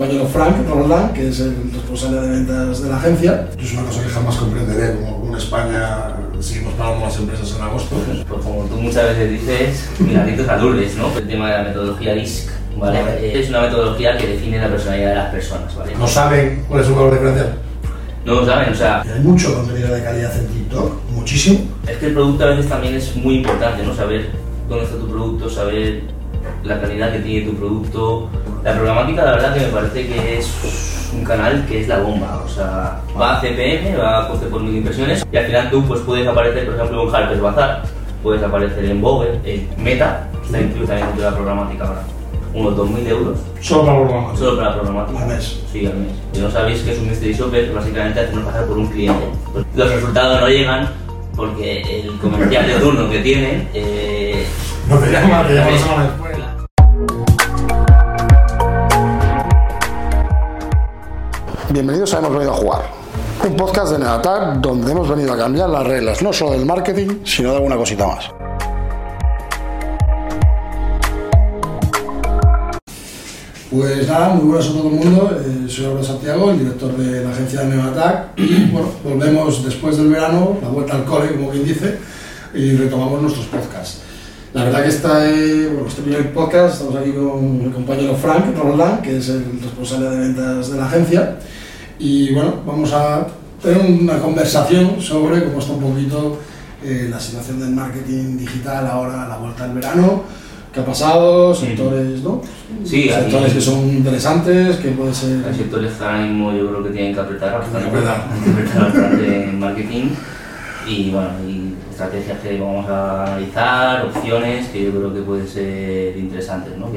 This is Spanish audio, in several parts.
compañero Frank Roland, que es el responsable de ventas de la agencia. Es una cosa que jamás comprenderé, como en España seguimos pagando las empresas en agosto. Pues como tú muchas veces dices, milagritos a Lourdes, ¿no? El tema de la metodología DISC, ¿vale? Vale. Es una metodología que define la personalidad de las personas, ¿vale? ¿No saben cuál es su valor diferencial? No lo saben, o sea, Hay mucho contenido de calidad en TikTok, muchísimo. es que el producto a veces también es muy importante, ¿no? Saber dónde está tu producto, saber la calidad que tiene tu producto. La programática, la verdad que me parece que es un canal que es la bomba, o sea, va a CPM, va a coste por mil impresiones y al final tú pues puedes aparecer, por ejemplo, en Harper's Bazaar, puedes aparecer en Vogue, en Meta, está incluido también dentro de la programática ahora, unos 2.000 euros Solo para programar. solo para la programática. Al mes. Sí, al mes. Y no sabéis que es un mystery shopper, básicamente hacernos pasar por un cliente. Pues los resultados no llegan porque el comercial de turno que tienen... Eh, No te llama, te llama la semana después. Bienvenidos a Hemos Venido a Jugar, un podcast de Neatac donde hemos venido a cambiar las reglas no solo del marketing, sino de alguna cosita más. Pues nada, muy buenas a todo el mundo. Eh, soy Álvaro Santiago, el director de la agencia de Neoatac. Y bueno, volvemos después del verano, la vuelta al cole, como quien dice, y retomamos nuestros podcasts. La verdad que eh, este primer podcast estamos aquí con mi compañero Frank Roland, que es el responsable de ventas de la agencia. Y bueno, vamos a tener una conversación sobre cómo está un poquito eh, la situación del marketing digital ahora a la vuelta del verano, qué ha pasado, sectores, ¿no? Sí, sectores que son interesantes, que puede ser... el sector está ahora mismo yo creo que tienen que apretar bastante, que apretar. que apretar bastante en marketing y bueno, y estrategias que vamos a analizar, opciones que yo creo que pueden ser interesantes, ¿no? Aquí.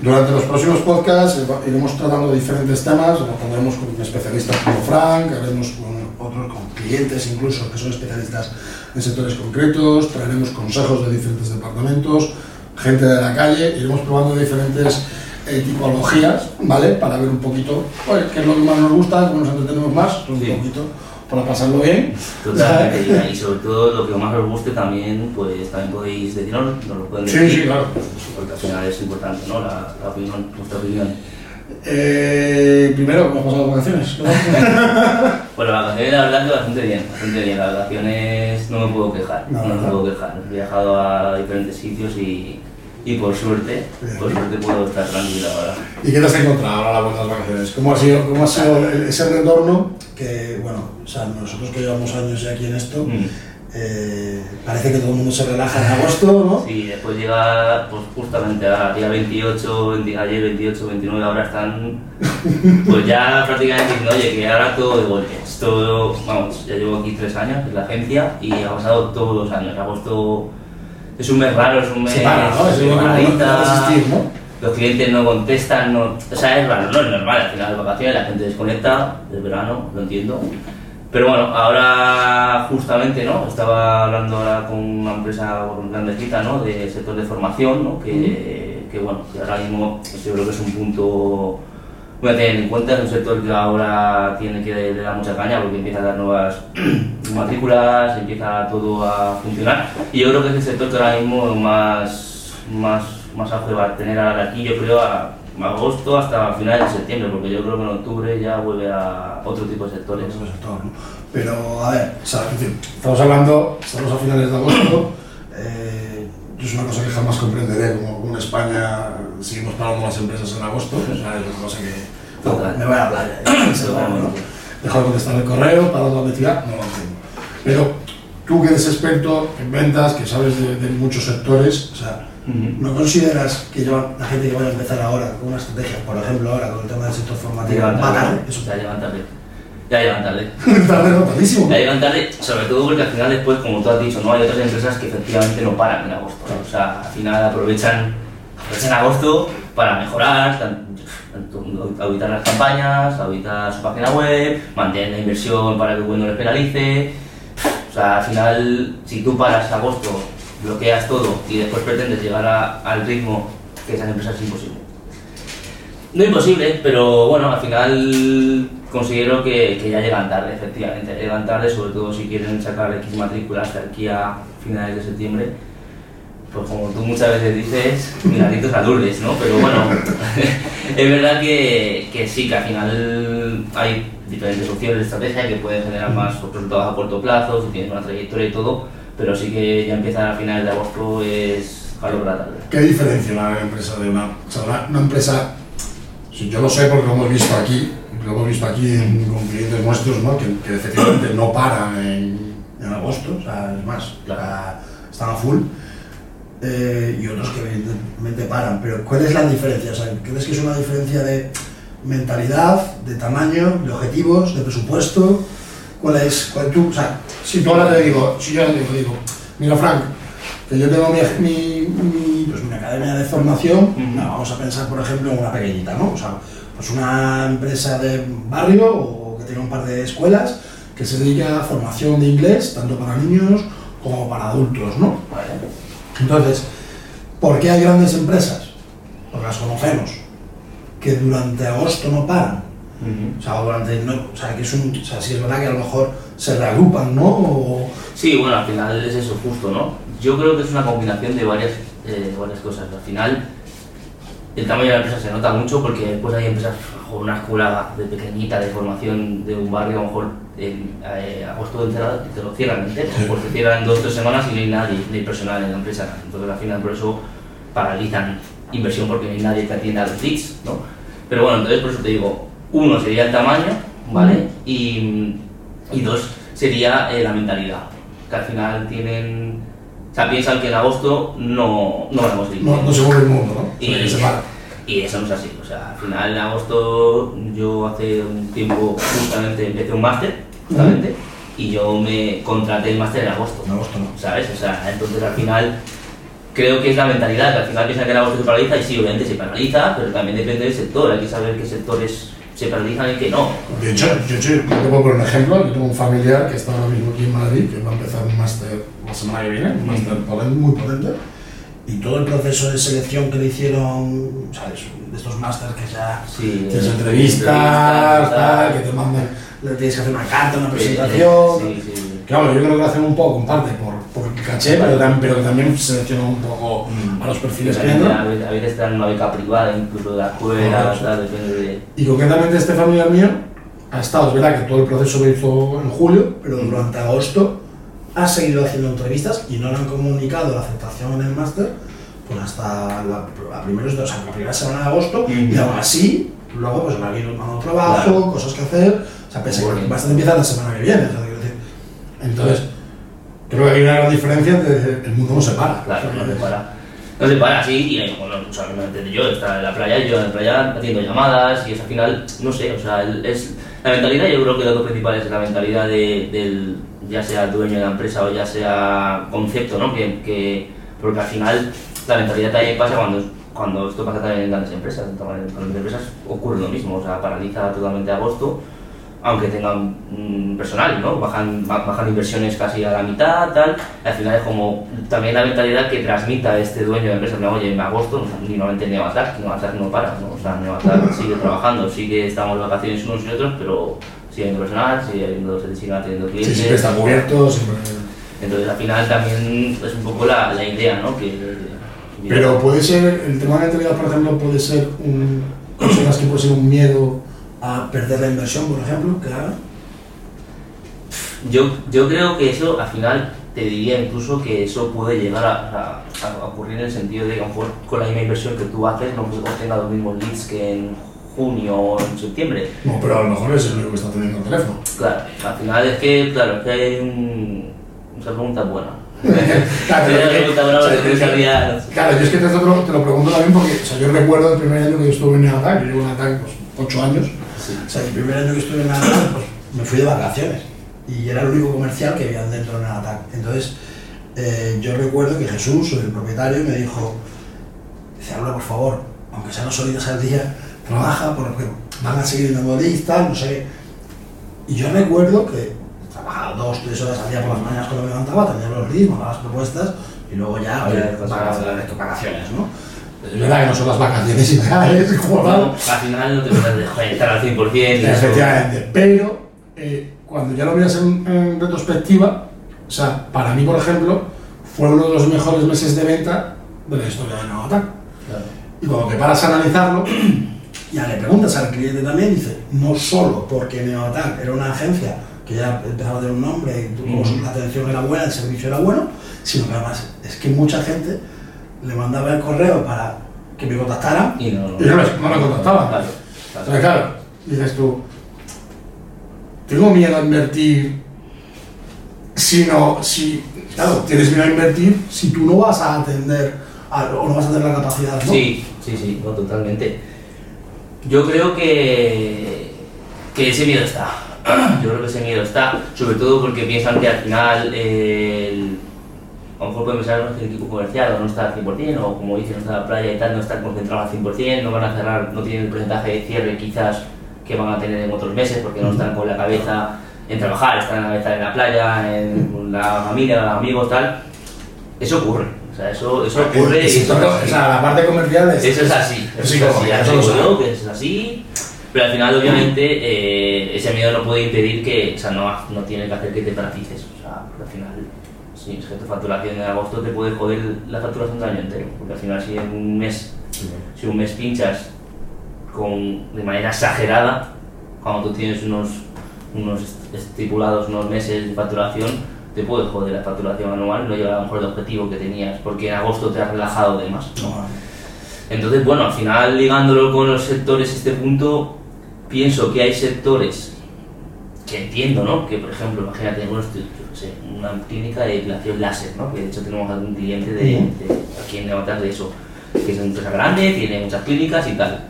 Durante los próximos podcasts iremos tratando diferentes temas, lo tendremos con especialistas como Frank, haremos con otros, con clientes incluso que son especialistas en sectores concretos, traeremos consejos de diferentes departamentos, gente de la calle, iremos probando diferentes eh, tipologías, ¿vale? Para ver un poquito oye, qué es lo que más nos gusta, cómo nos entretenemos más, un Sí. poquito para pasarlo bien. Totalmente, y sobre todo lo que más os guste también, pues también podéis decirnos, nos lo pueden Sí, decir. sí, claro. Porque al final es importante, ¿no? La, la opinión, nuestra opinión. Eh, primero, ¿cómo has pasado las vacaciones? Bueno, las vacaciones la verdad que bastante bien, bastante bien. Las vacaciones no me puedo quejar, No, no, me no. puedo quejar. He viajado a diferentes sitios y, y por suerte, por suerte puedo estar tranquilo ahora. ¿Y qué te has encontrado ahora las vacaciones? ¿Cómo ha sido, cómo ha sido el- ese retorno? Que, bueno, o sea, nosotros que llevamos años ya aquí en esto, Mm. eh, parece que todo el mundo se relaja en agosto, ¿no? Sí, después llega pues justamente a día 28, 20 ayer 28, 29, ahora están pues ya prácticamente diciendo, oye, que ahora todo de golpe. Esto, vamos, ya llevo aquí tres años en la agencia y ha pasado todos los años. Agosto es un mes raro, es un mes Se para, ¿no? Es de como no- no. Los clientes no contestan, no, o sea, es raro, no es normal, al final de vacaciones la gente desconecta, es verano, lo entiendo. Pero bueno, ahora justamente, ¿no? Estaba hablando ahora con una empresa grandecita, ¿no? Del sector de formación, ¿no? Que, que bueno, que ahora mismo pues, yo creo que es un punto a tener en cuenta, es un sector que ahora tiene que le da mucha caña porque empieza a dar nuevas matrículas, empieza todo a funcionar. Y yo creo que es el sector que ahora mismo más, más, más auge va a tener aquí, yo creo, a agosto hasta finales de septiembre, porque yo creo que en octubre ya vuelve a otro tipo de sectores. Pero, a ver, o sea, estamos hablando, estamos a finales de agosto, eh, Es una cosa que jamás comprenderé, como en España seguimos pagando las empresas en agosto. O sea, es una cosa que... Me voy a la se va, ¿no? Dejo de contestar el correo, paro de investigar, no lo entiendo. Pero tú que eres experto en ventas, que sabes de, de muchos sectores, o sea. ¿no consideras que lleva- la gente que vaya a empezar ahora con una estrategia, por ejemplo, ahora con el tema del sector formativo, va tarde? Eso ya llegan tarde. Ya llegan tarde. tarde, no, tardísimo. Ya llegan tarde, sobre todo porque al final después, como tú has dicho, ¿no? hay otras empresas que efectivamente no paran en agosto. ¿no? O sea, al final aprovechan, aprovechan agosto para mejorar, auditar las campañas, auditar su página web, mantener la inversión para que el no les penalice. O sea, al final, si tú paras agosto, bloqueas todo y después pretendes llegar a- al ritmo que esas empresas es imposible. No imposible, pero bueno, al final considero que, que ya llegan tarde, efectivamente. Llegan tarde, sobre todo si quieren sacar X matrículas de aquí a finales de septiembre. pues como tú muchas veces dices, milagritos a Lourdes, ¿no? Pero bueno, es verdad que, que, sí, que al final hay diferentes opciones de estrategia que pueden generar más resultados a corto plazo, si tienes una trayectoria y todo, pero sí que ya empiezan a finales de agosto es calor para tarde. ¿Qué diferencia una empresa de una, o sea, una, empresa, yo lo sé porque lo hemos visto aquí, lo hemos visto aquí en, con clientes nuestros, ¿no? que, que efectivamente no paran en, en agosto, o sea, es más, la, están a full, eh, y otros que evidentemente paran. Pero ¿cuál es la diferencia? O sea, ¿Crees que es una diferencia de mentalidad, de tamaño, de objetivos, de presupuesto? ¿Cuál es? Cuál tú, o sea, si tú ahora te digo, si yo te digo, digo mira Frank, que yo tengo mi, mi, mi, pues mi academia de formación, no, vamos a pensar por ejemplo en una pequeñita, ¿no? O sea, pues una empresa de barrio o que tenga un par de escuelas que se dedica a formación de inglés, tanto para niños como para adultos, ¿no? Entonces, ¿por qué hay grandes empresas? Porque las conocemos, que durante agosto no paran. O sea, durante, no, o sea, que es un, o sea, sí es verdad que a lo mejor se reagrupan, ¿no? O... Sí, bueno, al final es eso justo, ¿no? Yo creo que es una combinación de varias, eh, varias cosas. Al final, el tamaño de la empresa se nota mucho porque después hay empresas con una escuela de pequeñita de formación de un barrio, a lo mejor en eh, agosto de te lo cierran entero, porque cierran dos o tres semanas y no hay nadie, ni personal en la empresa. Entonces al final por eso paralizan inversión porque no hay nadie que atienda a los leads, ¿no? Pero bueno, entonces por eso te digo, uno sería el tamaño, ¿vale? Y, y dos sería eh, la mentalidad, que al final tienen... Sea, piensan que en agosto no, no a conseguir. No, no se mueve el mundo, ¿no? Y, se. Y eso no es así. O sea, al final en agosto yo hace un tiempo justamente empecé un máster, justamente, y yo me contraté el máster en agosto. En agosto no. ¿Sabes? O sea, entonces al final creo que es la mentalidad, que al final piensan que en agosto se paraliza y sí, obviamente se paraliza, pero también depende del sector. Hay que saber qué sectores se paralizan y qué no. De hecho, yo, yo, te puedo poner un ejemplo. Yo tengo un familiar que está ahora mismo aquí en Madrid, que va a empezar un máster la semana que viene, un máster muy potente y todo el proceso de selección que le hicieron, ¿sabes? De estos másters que ya sí, tienes entrevistas, tal, que te mandan, le tienes que hacer una carta, una presentación. Sí, sí, Claro, yo creo que lo hacen un poco, en parte, por, por caché, pero, también, pero también seleccionan un poco mm. a los perfiles que entran. A veces dan una beca privada, incluso de la escuela, tal, depende de... Y concretamente este familiar mío ha estado, es verdad que todo el proceso lo hizo en julio, pero durante agosto ha seguido haciendo entrevistas y no le han comunicado la aceptación en el máster pues hasta la, la, primeros, o sea, la primera semana de agosto y aún así luego pues va a haber un trabajo, cosas que hacer, o sea, pese que bastante empieza la semana que viene, o sea, decir. entonces creo que hay una gran diferencia de el mundo no se para. Claro, no se para. No se para, sí, y bueno, o sea, me yo, está en la playa, yo en la playa haciendo llamadas y es al final, no sé, o sea, es, la mentalidad, yo creo que lo principal es la mentalidad de, del, ya sea dueño de la empresa o ya sea concepto, ¿no? Que, que, porque al final la mentalidad también pasa cuando, cuando esto pasa también en grandes empresas. En grandes empresas ocurre lo mismo, o sea, paraliza totalmente agosto, aunque tengan mm, personal, ¿no? Bajan, bajan inversiones casi a la mitad, tal. Al final es como también la mentalidad que transmita este dueño de empresa, no, oye, en agosto, normalmente Neoattack, Neoattack no para, ¿no? O sea, Neoattack sigue trabajando, sigue estamos de vacaciones unos y otros, pero sigue habiendo personal, sigue sigue teniendo clientes. Sí, siempre está cubierto, siempre... Entonces al final también es un poco la, la idea, ¿no? Que, pero puede ser, el tema de la por ejemplo, puede ser un, que puede ser un miedo a perder la inversión, por ejemplo, que hagan. Yo, yo creo que eso al final te diría incluso que eso puede llegar a, a, ocurrir en el sentido de que a lo mejor con la misma inversión que tú haces no obtenga los mismos leads que en junio o en septiembre. No, pero a lo mejor es el único que está teniendo el teléfono. Claro, al final es que, claro, es que hay un... Esa pregunta es buena claro, yo es que te lo, te lo pregunto también porque o sea, yo recuerdo el primer año que yo estuve en ATAC, yo llevo en ATAC pues, 8 años, o sea, el primer año que estuve en ATAC pues, me fui de vacaciones y era el único comercial que había dentro de ATAC. Entonces, eh, yo recuerdo que Jesús, el propietario, me dijo, dice, habla por favor, aunque sean los oídos al día, trabaja porque van a seguir dando listas, no sé. Y yo recuerdo que trabajaba dos, tres horas al día por las mañanas cuando me levantaba, tenía los ritmos, las propuestas y luego ya, oye, pues, vacaciones, ¿no? Es verdad que no son las vacaciones ideales, no, Al final no te puedes estar al 100%. Efectivamente, pero eh, cuando ya lo miras en, en, retrospectiva, o sea, para mí, por ejemplo, fue uno de los mejores meses de venta de la historia de Neoattack. Claro. Y cuando te paras a analizarlo, ya le preguntas al cliente también, dice, no solo porque Neoattack era una agencia que ya empezaba a tener un nombre y tuvo- Mm. la atención era buena, el servicio era bueno, sino que además es que mucha gente le mandaba el correo para que me contactaran Y no, no, y no, no me contactaban. Claro, claro. claro, dices tú, tengo miedo a invertir si no, si, claro, tienes miedo a invertir si tú no vas a atender a- o no vas a tener la capacidad, ¿no? Sí, sí, sí, no, totalmente. Yo creo que, que ese miedo está. Yo creo que ese miedo está, sobre todo porque piensan que al final el- a lo mejor pueden pensar "No, es que el equipo comercial no está al 100%, o como dicen, no está la playa y tal, no está concentrado al 100%, no van a cerrar, no tienen el porcentaje de cierre quizás que van a tener en otros meses porque no están con la cabeza en trabajar, están en la cabeza en la playa, en la familia, los amigos, tal. Eso ocurre, o sea, eso, eso ocurre y Sí, eso es o sea, la parte comercial es... Eso es así, es eso es así, ya eso digo que es así, pero al final obviamente eh, ese miedo no puede impedir que, o sea, no, no tiene que hacer que te paralices, o sea, porque al final, si es que tu facturación en agosto te puede joder la facturación del año entero, porque al final si en un mes, si un mes pinchas con, de manera exagerada, cuando tú tienes unos, unos estipulados unos meses de facturación, te puede joder la facturación anual, no llegar a lo mejor el objetivo que tenías, porque en agosto te has relajado de más. ¿no? Entonces, bueno, al final ligándolo con los sectores este punto, pienso que hay sectores que entiendo, ¿no? Que por ejemplo, imagínate, bueno, estoy- yo qué sé, una clínica de depilación láser, ¿no? Que de hecho tenemos algún cliente de, de- aquí en de eso, que es una empresa grande, tiene muchas clínicas y tal.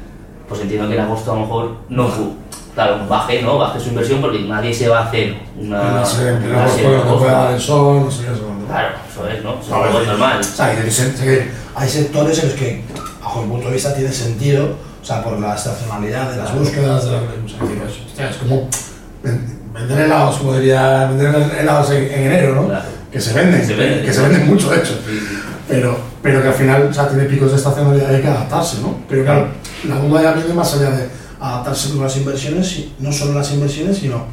Pues entiendo que en agosto a lo mejor no fu- claro, baje, ¿no? Baje su inversión porque nadie se va a hacer una, No sé, una no no el sol, no sé qué, no. Claro, eso es, ¿no? Eso ver, es normal. O sea, hay, sectores en los que, bajo mi punto de vista, tiene sentido, o sea, por la estacionalidad de las búsquedas, de la, o sea, digo, hostia, es como ven- vender helados, como diría, vender helados en, en enero, ¿no? Claro. Que se venden, Se venden. que se venden mucho, de hecho. Pero, pero que al final, o sea, tiene picos de estacionalidad y hay que adaptarse, ¿no? Pero claro, la duda ya viene más allá de adaptarse con las inversiones, no solo las inversiones, sino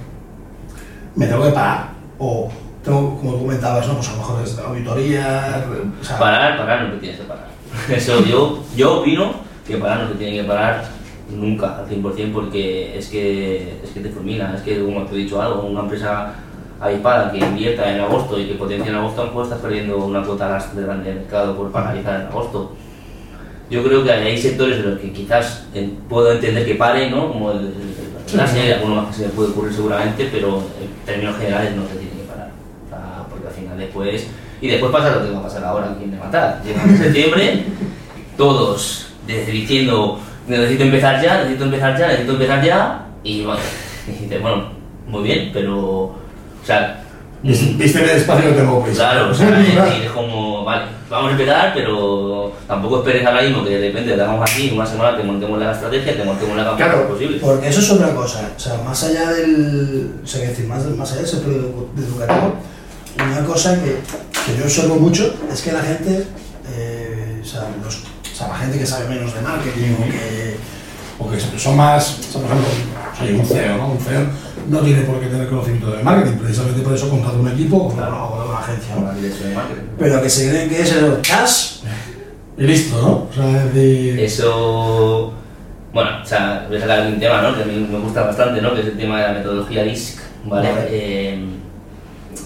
me tengo que parar, o tengo, como comentabas, ¿no? Pues a lo mejor es auditoría, o sea, Parar, parar no te tienes que parar. Eso yo, yo opino que parar no te tiene que parar nunca al 100% porque es que, es que te fulmina, es que como te he dicho algo, una empresa avispada que invierta en agosto y que potencia en agosto, mejor estás perdiendo una cuota grande de mercado por paralizar en agosto. Yo creo que hay sectores en los que quizás eh, puedo entender que pare, ¿no? Como el, el, el láser, alguno más que se puede ocurrir seguramente, pero en términos generales no se tiene que parar. O sea, porque al final después... Y después pasa lo que va a pasar ahora aquí en Matar. Llega en septiembre, todos de- diciendo necesito empezar ya, necesito empezar ya, necesito empezar ya, y bueno, y dices, bueno, muy bien, pero... O sea, Viste viste en el espacio no tengo prisa. Claro, o sea, es es como, vale, vamos a empezar, pero tampoco esperes ahora mismo que de repente te hagamos aquí en una semana te montemos la estrategia, te montemos la campaña Claro, lo posible. Porque eso es otra cosa, o sea, más allá del, o sea, decir, más, más allá del sector edu- educativo, una cosa que, que yo observo mucho es que la gente, eh, o, sea, los- o sea, la gente que sabe menos de marketing o que, o que son más, o sea, por ejemplo, soy un CEO, ¿no? Un CEO no tiene por qué tener conocimiento de marketing, precisamente por eso contrata un equipo o Claro. o una agencia, la dirección de marketing. Pero que se creen que es el cash y listo, ¿no? O sea, es decir, Eso, bueno, o sea, voy a sacar un tema, ¿no? Que a mí me gusta bastante, ¿no? Que es el tema de la metodología DISC, ¿vale? Vale. Eh,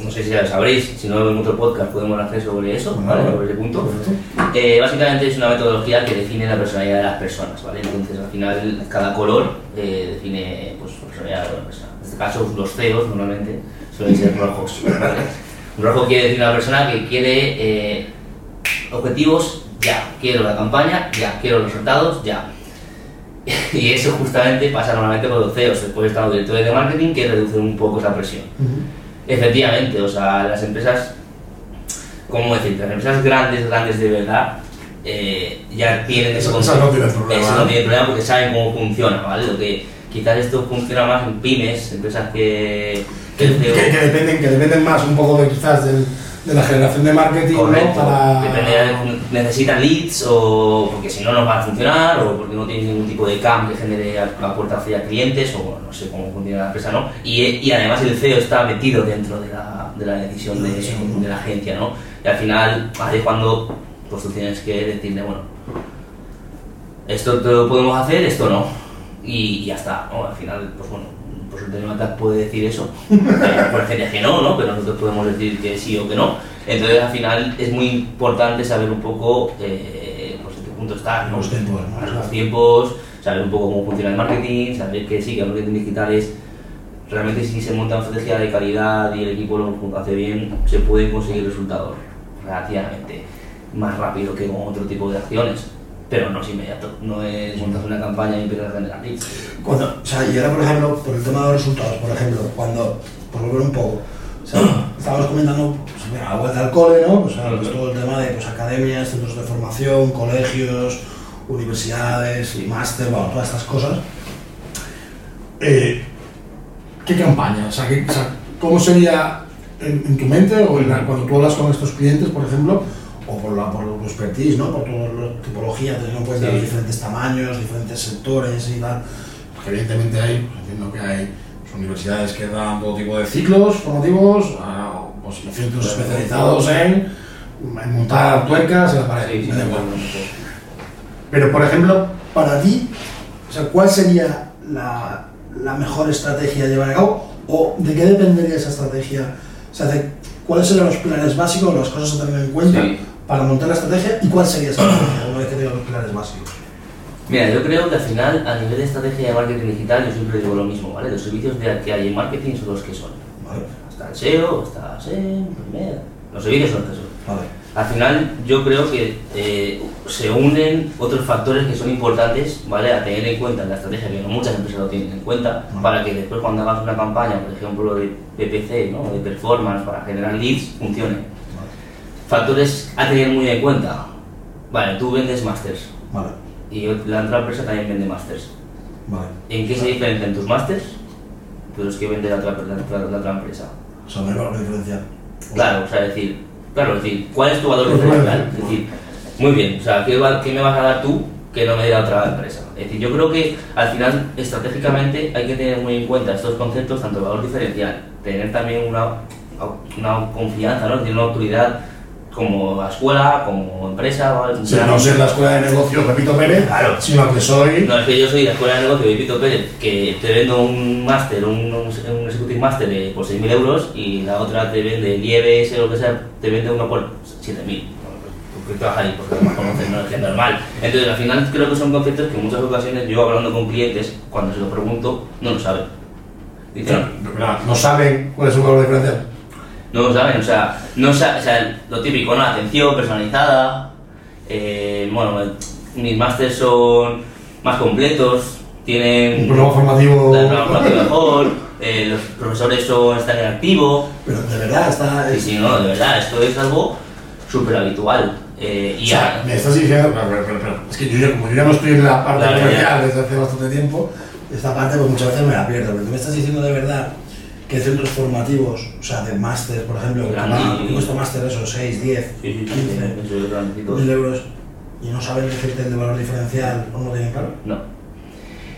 no sé si ya lo sabréis, si no en otro podcast podemos hacer sobre eso, ¿vale? Sobre ese punto. Eh, básicamente es una metodología que define la personalidad de las personas, ¿vale? Entonces al final cada color eh, define pues, la personalidad de la persona. En este caso los CEOs normalmente suelen ser rojos, ¿vale? Un rojo quiere decir una persona que quiere eh, objetivos ya, quiero la campaña ya, quiero los resultados ya. Y eso justamente pasa normalmente con los CEOs, después están los directores de marketing que reducen un poco esa presión. Efectivamente, o sea, las empresas, ¿cómo decir? Las empresas grandes, grandes de verdad, eh, ya tienen ese Esas concepto. no tienen problema, Eso ¿no? no tiene problema porque saben cómo funciona, ¿vale? Lo que quizás esto funciona más en pymes, empresas que... que, que- que dependen, que dependen más un poco de quizás del- de la generación de marketing ¿no? Para depende de- necesitan leads o porque si no no van a funcionar o porque no tienen ningún tipo de CAM que genere la puerta hacia clientes o bueno, no sé cómo funciona la empresa, ¿no? Y, y además el CEO está metido dentro de la, de la decisión de, de la agencia, ¿no? Y al final, ahí cuando pues tú tienes que decirle, bueno, esto te lo podemos hacer, esto no. Y ya está, ¿no? Al final, pues bueno, pues el Telematag puede decir eso. Puede decir que no, ¿no? Pero nosotros podemos decir que sí o que no. Entonces, al final, es muy importante saber un poco, eh, pues en qué punto estás, ¿no? Los tiempos, ¿no? Los tiempos, saber un poco cómo funciona el marketing, saber que sí, que el marketing digital es realmente si se monta una estrategia de calidad y el equipo lo hace bien, se pueden conseguir resultados relativamente más rápido que con otro tipo de acciones, pero no es inmediato, no es montar una campaña y empezar a generar leads. Cuando, o sea, y ahora, por ejemplo, por el tema de los resultados, por ejemplo, cuando, por volver un poco, o sea, estábamos comentando, pues, mira, la vuelta al cole, ¿no? Pues, ahora, pues, todo el tema de pues, academias, centros de formación, colegios, universidades, y máster, bueno, todas estas cosas. Eh, ¿Qué campaña? O sea, ¿qué- o sea, ¿cómo sería en, en tu mente o en la- cuando tú hablas con estos clientes, por ejemplo, o por, la, por tu expertise, ¿no? por tu tipología, teniendo en cuenta Sí. los diferentes tamaños, diferentes sectores y tal? Porque evidentemente hay, entiendo que hay pues, universidades que dan todo tipo de ciclos formativos, a, pues, centros especializados en, en montar tuercas en la pared. Sí, sí, Pero, por ejemplo, para ti, o sea, ¿cuál sería la, la mejor estrategia a llevar a cabo? ¿O de qué dependería esa estrategia? O sea, ¿cuáles serían los pilares básicos, las cosas a tener en cuenta Sí. Para montar la estrategia? ¿Y cuál sería esa estrategia una vez que tengas los pilares básicos? Mira, yo creo que al final, a nivel de estrategia de marketing digital, yo siempre digo lo mismo, ¿vale? Los servicios de, que hay en marketing son los que son. ¿Vale? Está el SEO, está SEM, primera. Los servicios son los que son. Vale. Al final, yo creo que eh, se unen otros factores que son importantes, ¿vale? A tener en cuenta en la estrategia, que no muchas empresas lo tienen en cuenta, Ujú. para que después cuando hagas una campaña, por ejemplo, de PPC, ¿no? De performance, para generar leads, funcione. Factores a tener muy en cuenta. Vale, tú vendes masters Vale. y la otra empresa también vende masters. Vale. ¿En qué se diferencian tus masters de los que vende la otra, la otra- la otra empresa? O sea, no hay valor diferencial. Claro, o sea, decir, claro, es decir, ¿cuál es tu valor diferencial? Es decir, muy bien, o sea, ¿qué, va- qué me vas a dar tú que no me dé la otra empresa? Es decir, yo creo que al final, estratégicamente, hay que tener muy en cuenta estos conceptos, tanto el valor diferencial, tener también una, una confianza, ¿no? Es decir, una autoridad como la escuela, como empresa, ¿vale? O sea, no ser la escuela de negocios Pepito Pérez, Claro. sino que soy. No, es que yo soy de la escuela de negocio de Pito Pérez, que te vendo un máster, un, un, un executive máster de por 6.000 euros y la otra te vende el IEBS o lo que sea, te vende uno por 7.000. Bueno, pues, ¿Tú qué trabajas ahí? Porque no conoces, no es que es normal. Entonces, al final creo que son conceptos que en muchas ocasiones yo hablando con clientes, cuando se lo pregunto, no lo saben. Dicen, No, no saben cuál es su valor diferencial. No lo saben, o sea, no o sea, lo típico, ¿no? Atención personalizada, eh, bueno, mis másters son más completos, tienen Un programa formativo. mejor, eh, los profesores son, están en activo, Pero de verdad está. y si no, de verdad, esto es algo súper habitual. eh, y O sea, a- me estás diciendo, pero, pero, pero, pero, es que yo ya, como yo ya no estoy en la parte comercial desde hace bastante tiempo, esta parte pues muchas veces me la pierdo, pero tú me estás diciendo de verdad que centros formativos, o sea, de máster, por ejemplo, que cuesta máster eso, 6, 10, sí, sí, sí, 15 eso es grandecito. mil euros, y no saben decirte el de valor diferencial o no lo tienen claro. No.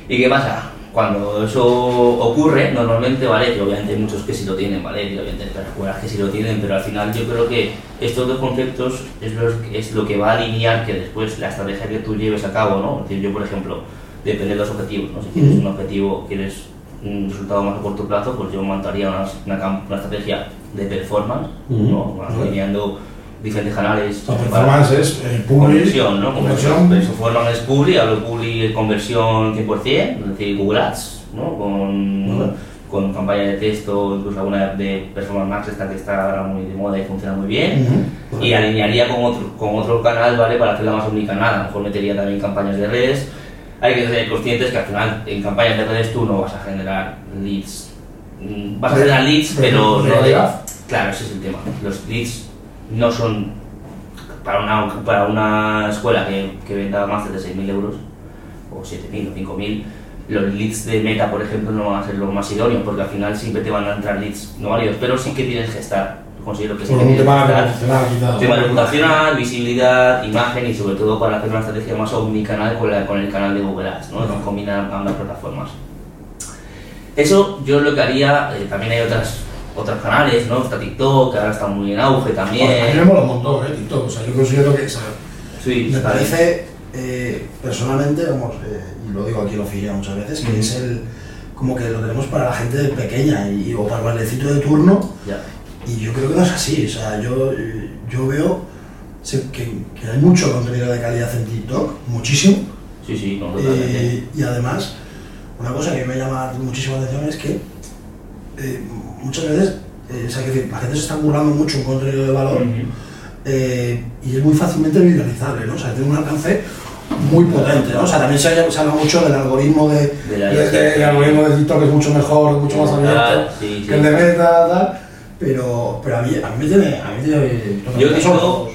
¿Y qué pasa? Cuando eso ocurre, normalmente, ¿vale? Que obviamente hay muchos que sí lo tienen, ¿vale? Y obviamente hay escuelas que sí lo tienen, pero al final yo creo que estos dos conceptos es lo, es lo que va a alinear que después la estrategia que tú lleves a cabo, ¿no? Es decir, yo, por ejemplo, depende de los objetivos, ¿no? Si tienes un objetivo, quieres un resultado más a corto plazo, pues yo montaría una, una, una estrategia de performance, ¿no? Ujú. Bueno, alineando diferentes canales. La performance es eh, public, Conversión, ¿no? Conversión. forma es Publi, hablo Publi de conversión 100%, es decir, Google Ads, ¿no? Con, Vale. con campaña de texto, incluso alguna de Performance Max, esta que está ahora muy de moda y funciona muy bien. Ujú. Y alinearía con otro, con otro canal, ¿vale? Para hacerla más omnicanal, a lo mejor metería también campañas de redes. Hay que ser conscientes que al final en campañas de redes tú no vas a generar leads. Mm, Vas a generar leads, pero no de... Claro, ese es el tema. Los leads no son para una, para una escuela que, que venda más de 6.000 euros, o 7.000 o 5.000, los leads de meta, por ejemplo, no van a ser los más idóneos, porque al final siempre te van a entrar leads no válidos, pero sí que tienes que estar. Considero que que un tema reputacional, visibilidad, imagen y sobre todo para hacer una estrategia más omnicanal con, la- con el canal de Google Ads, ¿no? Ajá. que combina ambas plataformas. Eso yo lo que haría, eh, también hay otras, otros canales, ¿no? Está TikTok, que ahora está muy en auge A mí también. me mola un montón, ¿eh? TikTok. O sea, yo considero que. o sea, Sí, Me parece, eh, personalmente, vamos, eh, y lo digo aquí en la oficina muchas veces, que Ujú. es el como que lo tenemos para la gente pequeña y, o para el bailecito de turno, Ya. Y yo creo que no es así. O sea, yo, yo veo que, que hay mucho contenido de calidad en TikTok, muchísimo, Sí, sí, no, totalmente. eh, y además, una cosa que me llama muchísimo la atención es que eh, muchas veces, eh, o sea, que la gente se está currando mucho un contenido de valor. Eh, y es muy fácilmente viralizable, ¿no? O sea, tiene un alcance muy potente, ¿no? O sea, también se, ha- se habla mucho del algoritmo de, De la- de- de- el algoritmo de TikTok es mucho mejor, mucho más abierto sí, que el de Meta, tal. Pero, pero a mí, a mí me tiene, a mí tiene Yo TikTok,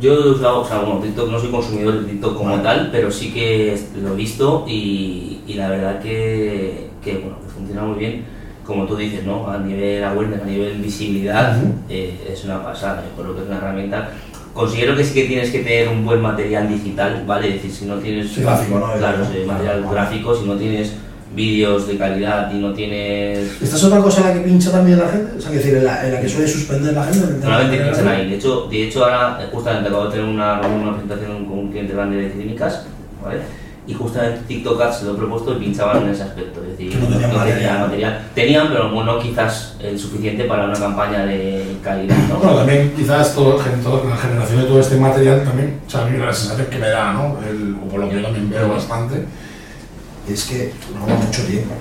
yo he usado, o sea, bueno, TikTok no soy consumidor de TikTok como tal, pero sí que lo he visto y, y la verdad que, que, bueno, que funciona muy bien. Como tú dices, ¿no? A nivel awareness, a nivel visibilidad, eh, es una pasada. Yo creo que es una herramienta. Considero que sí que tienes que tener un buen material digital, ¿vale? Es decir, si no tienes Sí, gráfico, ¿no? claro, sí, material gráfico, si no tienes vídeos de calidad y no tienes ¿Esta es otra cosa en la que pincha también la gente? O sea, que decir, en la, en la que suele suspender la gente. en Solamente piensan ahí. De hecho, de hecho ahora justamente acabo de tener una, una presentación con un cliente grande de clínicas, ¿vale? Y justamente TikTok Ads se lo he propuesto y pinchaban en ese aspecto. Es decir, Que no tenían material. material. Tenían, pero bueno, quizás el suficiente para una campaña de calidad, ¿no? Bueno, también quizás todo, todo- la generación de todo este material también, o sea, a mí la sensación que me da, ¿no? El- o por lo que yo también veo bastante, Es que lleva mucho tiempo.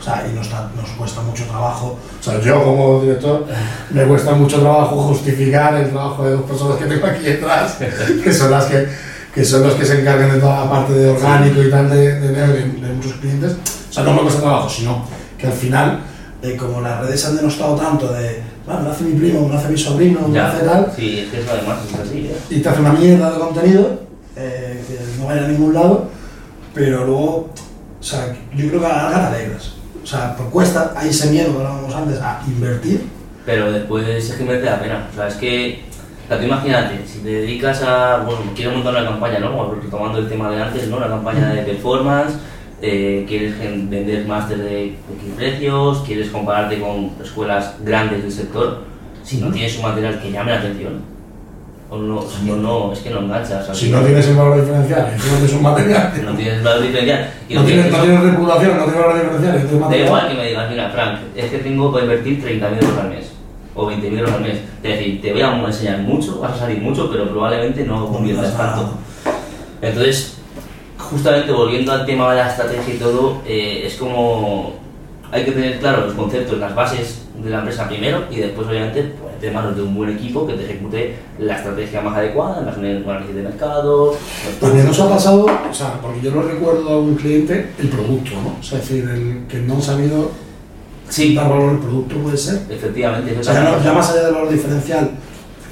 O sea, y nos, da- nos cuesta mucho trabajo. o sea, yo como director me cuesta mucho trabajo justificar el trabajo de dos personas que tengo aquí detrás, que son las que, que son los que se encargan de toda la parte de orgánico y tal de, de, de- de muchos clientes. O sea, no me cuesta trabajo, sino que al final eh, como las redes han denostado tanto de, "Ah, me lo hace mi primo, me lo hace mi sobrino, me lo hace tal, sí, es que eso además es así, ¿eh? y te hace una mierda de contenido eh, que no va a ir a ningún lado, pero luego, o sea, yo creo que a la larga te alegras. O sea, por cuesta, hay ese miedo que hablábamos antes a invertir. Pero después es que merece la pena. O sea, es que, o sea, tú imagínate, si te dedicas a, bueno, quieres montar una campaña, ¿no? Como Retomando el tema de antes, ¿no? Una campaña de performance, eh, quieres vender máster de X precios, quieres compararte con escuelas grandes del sector, si no tienes un material que llame la atención, o no, o sea, no, no, es que no enganchas. al si final. no tienes el valor diferencial, encima tienes un material, no tienes valor diferencial y no tienes, no tienes reputación, no tienes valor diferencial, tienes Da igual que me digas, mira, Frank, es que tengo que invertir 30.000 euros al mes o 20.000 euros al mes. Es decir, te voy a enseñar mucho, vas a salir mucho, pero probablemente no conviertas tanto. Entonces, justamente volviendo al tema de la estrategia y todo, eh, es como hay que tener claro los conceptos, las bases de la empresa primero y después, obviamente, de manos de un buen equipo que te ejecute la estrategia más adecuada, las análisis de mercado. También nos ha pasado, o sea, porque yo lo recuerdo a un cliente, el producto, ¿no? O sea, es decir, el que no han sabido Sí, dar valor al producto puede ser. efectivamente. eso O sea, ya, no- ya más allá del valor diferencial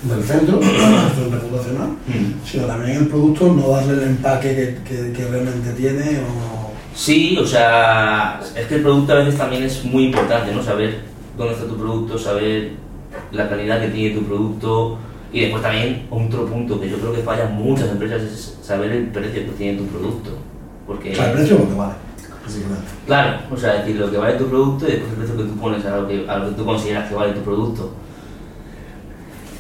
Del centro, del reputacional, Mm. sino también el producto no darle el empaque que, que- que realmente tiene o... Sí, o sea, es que el producto a veces también es muy importante, ¿no? Saber dónde está tu producto, saber la calidad que tiene tu producto y después también otro punto que yo creo que fallan muchas empresas es saber el precio que tiene tu producto. Porque, O el precio lo que vale, claro, o sea, decir lo que vale tu producto y después el precio que tú pones a lo que, a lo que tú consideras que vale tu producto.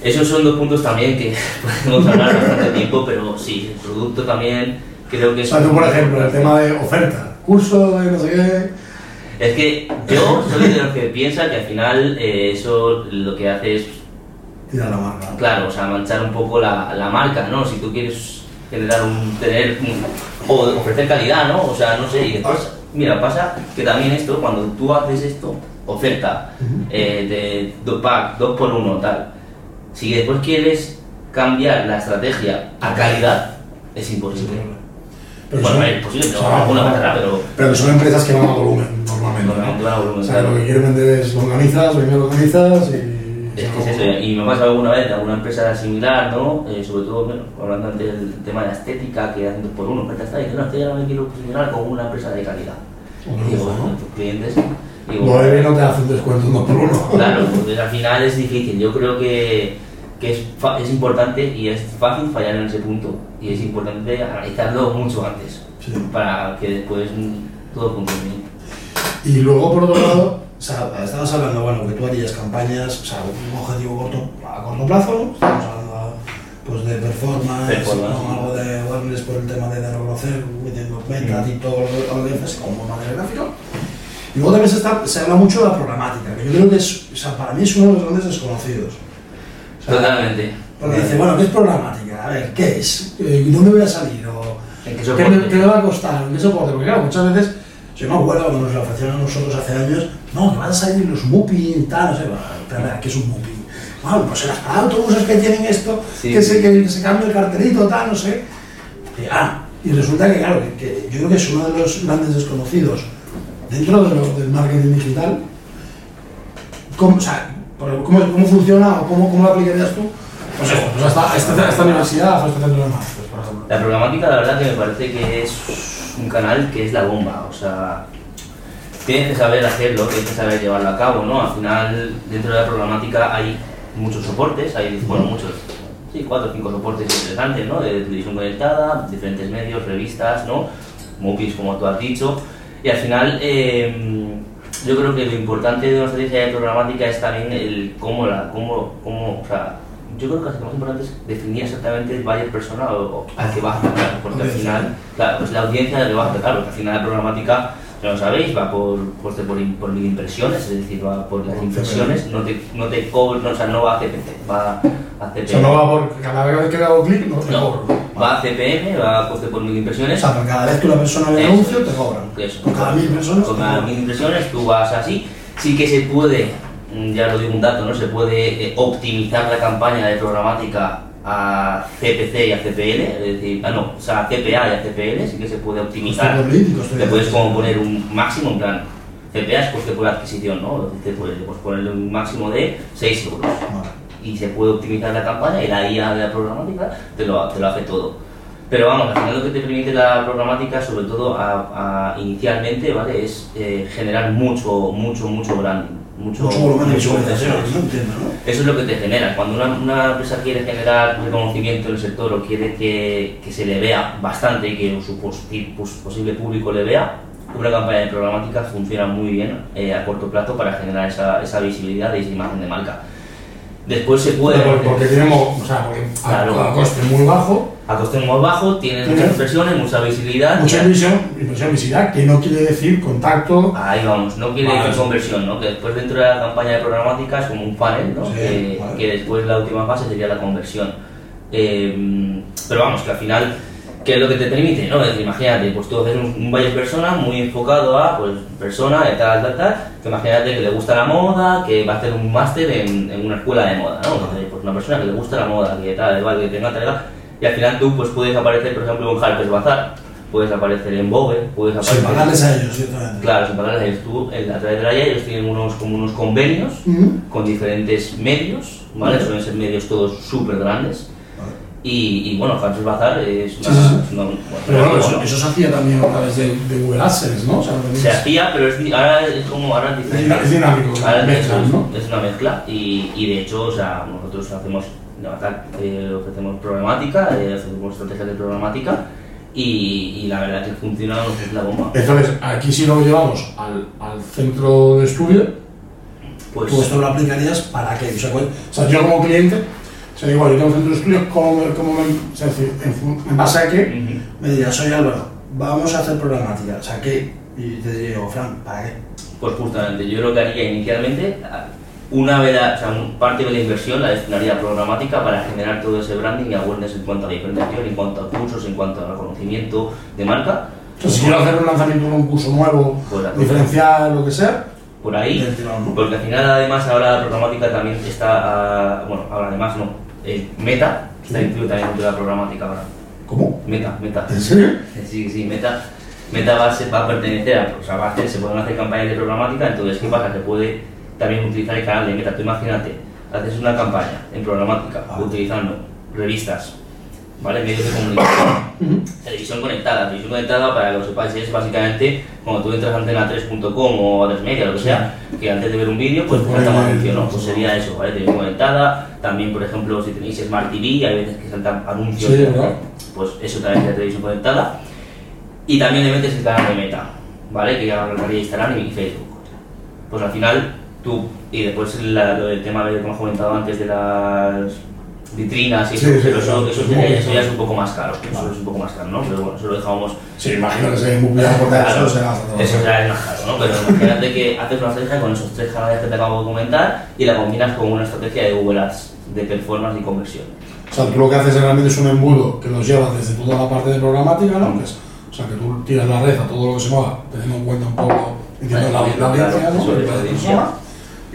Esos son dos puntos también que podemos hablar bastante tiempo, pero sí, el producto también creo que o es... sea, tú, por ejemplo, el tema de oferta, curso de no sé qué, Es que yo soy de los que piensa que al final eh, eso lo que hace es, Tira la marca. claro, o sea, manchar un poco la, la marca, ¿no? Si tú quieres generar un, tener, un- o ofrecer calidad, ¿no? O sea, no sé, y después, mira, pasa que también esto, cuando tú haces esto, oferta eh, de do- pack, dos por uno, tal, si después quieres cambiar la estrategia a calidad, es imposible. Pero bueno, son- es posible, pero o sea, alguna pasará, pero pero que son empresas que van a volumen normalmente. Volumen, O sea, claro. lo que quieren vender es lo organizas, lo que lo organizas y. Es que es eso, y me ha pasado alguna vez de alguna empresa similar, ¿no? Eh, sobre todo, bueno, hablando antes del tema de la estética, que hacen dos por uno, pero está diciendo, no, estoy ahora me quiero posicionar como una empresa de calidad. Bueno, digo, ¿no? bueno, tus clientes, digo, Boeing no te hace un descuento uno por uno. claro, pues al final es difícil. Yo creo que, que es, es importante y es fácil fallar en ese punto. Y es importante analizarlo mucho antes, Sí. para que después mm, todo funcione bien. Y luego, por otro lado, O sea, estabas hablando, bueno, que tú harías campañas, o sea, un objetivo corto, a corto plazo, estamos hablando pues, de performance, Performance, ¿no? sí. algo de awareness por el tema de reconocer, metiendo metas y todo lo que haces como manera gráfica. Y luego también se, está- se habla mucho de la programática, que yo creo que es, o sea, para mí es uno de los grandes desconocidos. Totalmente. Porque dice, bueno, ¿qué es programática? A ver, ¿qué es? Eh, ¿Dónde voy a salir? O, ¿En qué me, qué me va a costar? ¿En qué soporte? Porque claro, muchas veces, yo me acuerdo cuando nos lo ofrecieron a nosotros hace años, no, que van a salir los MUPI y tal, no sé, espera, ¿qué es un MUPI? Bueno, pues las autobuses que tienen esto, Sí, que, se, que, se cambia el cartelito, tal, no sé. Y, ah, y resulta que, claro, que, que yo creo que es uno de los grandes desconocidos dentro de lo- del marketing digital. ¿Cómo, o sea, cómo, cómo funciona o cómo, cómo lo aplicarías tú? Pues eso, pues esta, esta, esta universidad o este centro de máster, por ejemplo. La programática, la verdad que me parece que es un canal que es la bomba, o sea, tienes que saber hacerlo, tienes que saber llevarlo a cabo, ¿no? Al final, dentro de la programática hay muchos soportes, hay, bueno, muchos, sí, cuatro o cinco soportes interesantes, ¿no? De televisión conectada, diferentes medios, revistas, ¿no? MUPIs, como tú has dicho, y al final, eh, yo creo que lo importante de una estrategia de programática es también el cómo la, cómo, cómo, o sea, yo creo que lo más importante es definir exactamente el buyer persona o, o al que vas a atacar, porque al final, claro, pues la audiencia de que vas a atacar, porque al final la programática, ya lo sabéis, va por, por, por, por mil impresiones, es decir, va por las Por impresiones, no te, no te cobra, no, o sea, no va a CPC, va a CPM. O sea, no va por cada vez que le hago clic, no te No, cobro. va a CPM, va a coste por mil O impresiones. sea, por cada vez que una persona Eso anuncio, te cobran. Eso. Por cada mil. Con te cada mil impresiones tú vas así. Sí que se puede, mm, ya lo digo un dato, ¿no? Se puede eh, optimizar la campaña de programática a CPC y a CPL, es decir, ah, no, o sea, a CPA y a CPL, sí que se puede optimizar. De puedes como adquisición. poner un máximo, en plan, CPA es coste por adquisición, ¿no? Te puedes pues, ponerle un máximo de 6 euros Vale. y se puede optimizar la campaña y la IA de la programática te lo, te lo hace todo. Pero vamos, al final lo que te permite la programática, sobre todo a, a- inicialmente, ¿vale? Es eh, generar mucho, mucho, mucho branding. Mucho, Mucho volumen de contenido. no entiendo, ¿no? Eso es lo que te genera. Cuando una, una empresa quiere generar reconocimiento en el sector o quiere que, que se le vea bastante y que su posi- pos- posible público le vea, una campaña de programática funciona muy bien eh, a corto plazo para generar esa, esa visibilidad y esa imagen de marca. Después se puede... Porque, porque tenemos, o sea, porque a- Claro. a coste muy bajo, A coste muy bajo, tienes Ujú. muchas impresiones, mucha visibilidad. mucha y- inversión, inversión visibilidad, que no quiere decir contacto. Ahí vamos, no quiere decir conversión, ¿no? Que después dentro de la campaña de programática es como un funnel, ¿no? Sí, que, vale. que después la última fase sería la conversión. Eh, pero vamos, que al final, ¿qué es lo que te permite? ¿no? Es imagínate, pues tú haces un, un buyer persona muy enfocado a, pues, persona tal, tal, tal, que imagínate que le gusta la moda, que va a hacer un máster en, en una escuela de moda, ¿no? Entonces, pues una persona que le gusta la moda, que tal, igual, que tenga tal, tal, y al final tú pues puedes aparecer, por ejemplo, en Harper's Bazaar, puedes aparecer en Vogue, puedes Sin aparecer... pagarles a ellos, ciertamente. Claro, sin pagarles a ellos. Tú, a través de la IA, ellos tienen unos, como unos convenios Ujú. con diferentes medios, ¿vale? Vale. Suelen ser medios todos súper grandes. Y, y bueno, Harper's Bazaar es una... Sí, sí, es una- Pero bueno, eso, eso se hacía también a través de, de Google AdSense, ¿no? O sea, se hacía, pero es, ahora es como ahora es es, es dinámico, Ahora es- mezclas, ¿no? Es una mezcla y, y de hecho, o sea, nosotros hacemos, de eh, ofrecemos programática, eh, hacemos estrategias de programática y, y la verdad que funciona es la bomba. Entonces, aquí si lo llevamos al, al centro de estudio, Pues, Tú esto lo aplicarías para qué? O sea, ¿cuál- o sea, yo como cliente, o sea, igual, yo tengo un centro de estudio, ¿cómo, cómo me, o sea, es en, base a qué? me dirías, soy Álvaro, vamos a hacer programática. O sea, ¿qué? Y te diría, Fran, ¿para qué? Pues justamente, yo lo que haría inicialmente, una vez, la- o sea, parte de la inversión la destinaría a programática para generar todo ese branding y awareness en cuanto a diferenciación, en cuanto a cursos, en cuanto a reconocimiento de marca. Sea, si quiero hacer un lanzamiento de un curso nuevo, Pues la- diferencial, lo que sea, Por ahí, porque al final además ahora la programática también está, bueno, ahora además no, el Meta está incluido también dentro de la programática ahora. ¿cómo? Meta, Meta. ¿En serio? Sí, sí, Meta, Meta va, a ser- va a pertenecer a, o sea, va a hacer, se pueden hacer campañas de programática, entonces ¿qué pasa? Se puede también utilizar el canal de Meta. Tú imagínate, haces una campaña en programática Ah. utilizando revistas, ¿vale? Medios de comunicación, televisión conectada. Televisión conectada, para que lo sepáis, es básicamente cuando tú entras a antena3.com o a 3 media, lo que sea, que antes de ver un vídeo, pues Pues salta un pone- anuncio, ¿no? Pues sería eso, ¿vale? Televisión conectada, también, por ejemplo, si tenéis Smart TV, hay veces que saltan anuncios, Sí, ¿verdad? pues eso también sería televisión conectada. Y también le metes el canal de Meta, ¿vale? Que ya abarcaría Instagram y Facebook. pues al final tú, y después la- lo del tema de, como has comentado antes de las vitrinas y Sí, eso, sí, pero eso, ya- eso es un poco más caro, eso es un poco más caro, ¿no? Pero bueno, eso lo dejamos Sí, imagino que se muy bien Claro, eso eso ya es más caro, ¿no? Pero imagínate que haces una estrategia con esos tres canales que te acabo de comentar y la combinas con una estrategia de Google Ads de performance y conversión. O sea, tú lo que haces realmente es un embudo que los lleva desde toda la parte de programática, ¿no? Que es, o sea, que tú tiras la red a todo lo que se mueva, teniendo en cuenta un poco, entiendo, la, la la.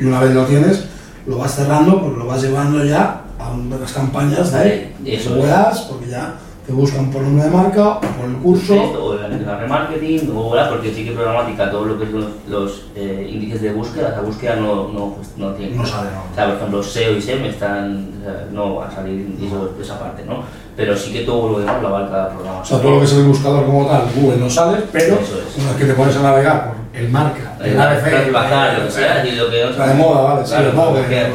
Y una vez lo tienes, Lo vas cerrando, pues lo vas llevando ya a unas campañas de es. Ads, porque ya te buscan por nombre de marca o por el curso. o la, la remarketing, o Ads, porque sí que programática, todo lo que son los, los, eh, índices de búsqueda, la búsqueda no, no, pues, no tiene. No sale, no. O sea, por ejemplo, SEO y SEM están, o sea, no van a salir eso, esa parte, ¿no? Pero sí que todo lo demás lo abarca la o programación. sea, todo lo que es el buscador como tal, Google no sale, pero Eso es. una vez que te pones a navegar por el marca, el ABC, lo que sea, y lo que no la de moda, vale, sí,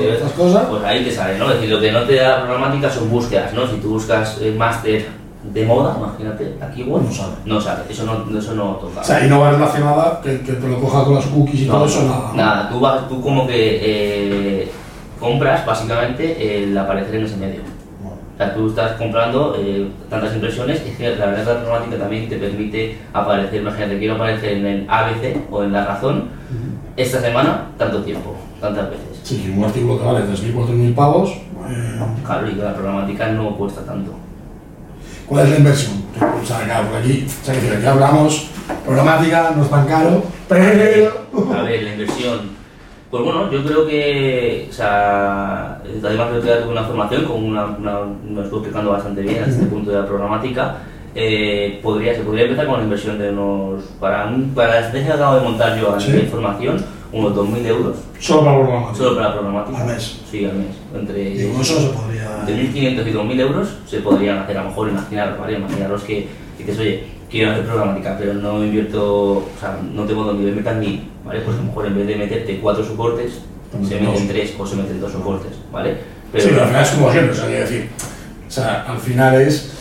estas cosas. Pues ahí te sale, ¿no? Es decir, lo que no te da la programática son búsquedas, ¿no? Si tú buscas el máster de moda, imagínate, aquí bueno, No sale. No sale, eso no, eso no toca. O sea, y no va relacionada que, que te lo coja con las cookies y No, todo eso, nada. Nada, tú, vas, tú como que eh, compras básicamente el aparecer en ese medio. Sea, tú estás comprando eh, tantas impresiones y es que la verdad que la programática también te permite aparecer, imagínate, quiero aparecer en el ABC o en La Razón esta semana, tanto tiempo, tantas veces. Sí, que un artículo que vale 3.000 o 4.000 pavos, Claro, y que la programática no cuesta tanto. ¿cuál es la inversión? O sea, claro, por aquí, o sea, que aquí hablamos, programática, no es tan caro, pero... A ver, la inversión. Pues bueno, yo creo que, o sea, además creo que tuve una formación con una, una- me estuvo explicando bastante bien hasta este punto de la programática. Eh, podría, se podría empezar con una inversión de unos, para, un- para la estrategia que acabo de montar yo a Sí. nivel de formación, unos 2.000 euros, Solo para programática. solo para la programática. Al mes. Sí, al mes. Entre, eso se podría. de 1.500 y 2.000 euros se podrían hacer, a lo mejor imaginaros, ¿vale? Imaginaros que dices, oye, quiero hacer programática, pero no invierto, o sea, no tengo donde invertir 1.000, ¿vale? Pues a lo mejor en vez de meterte cuatro soportes, se dos. meten tres o se meten dos soportes, ¿vale? sí, pero al final es como siempre, o sea, decir, o sea, al final es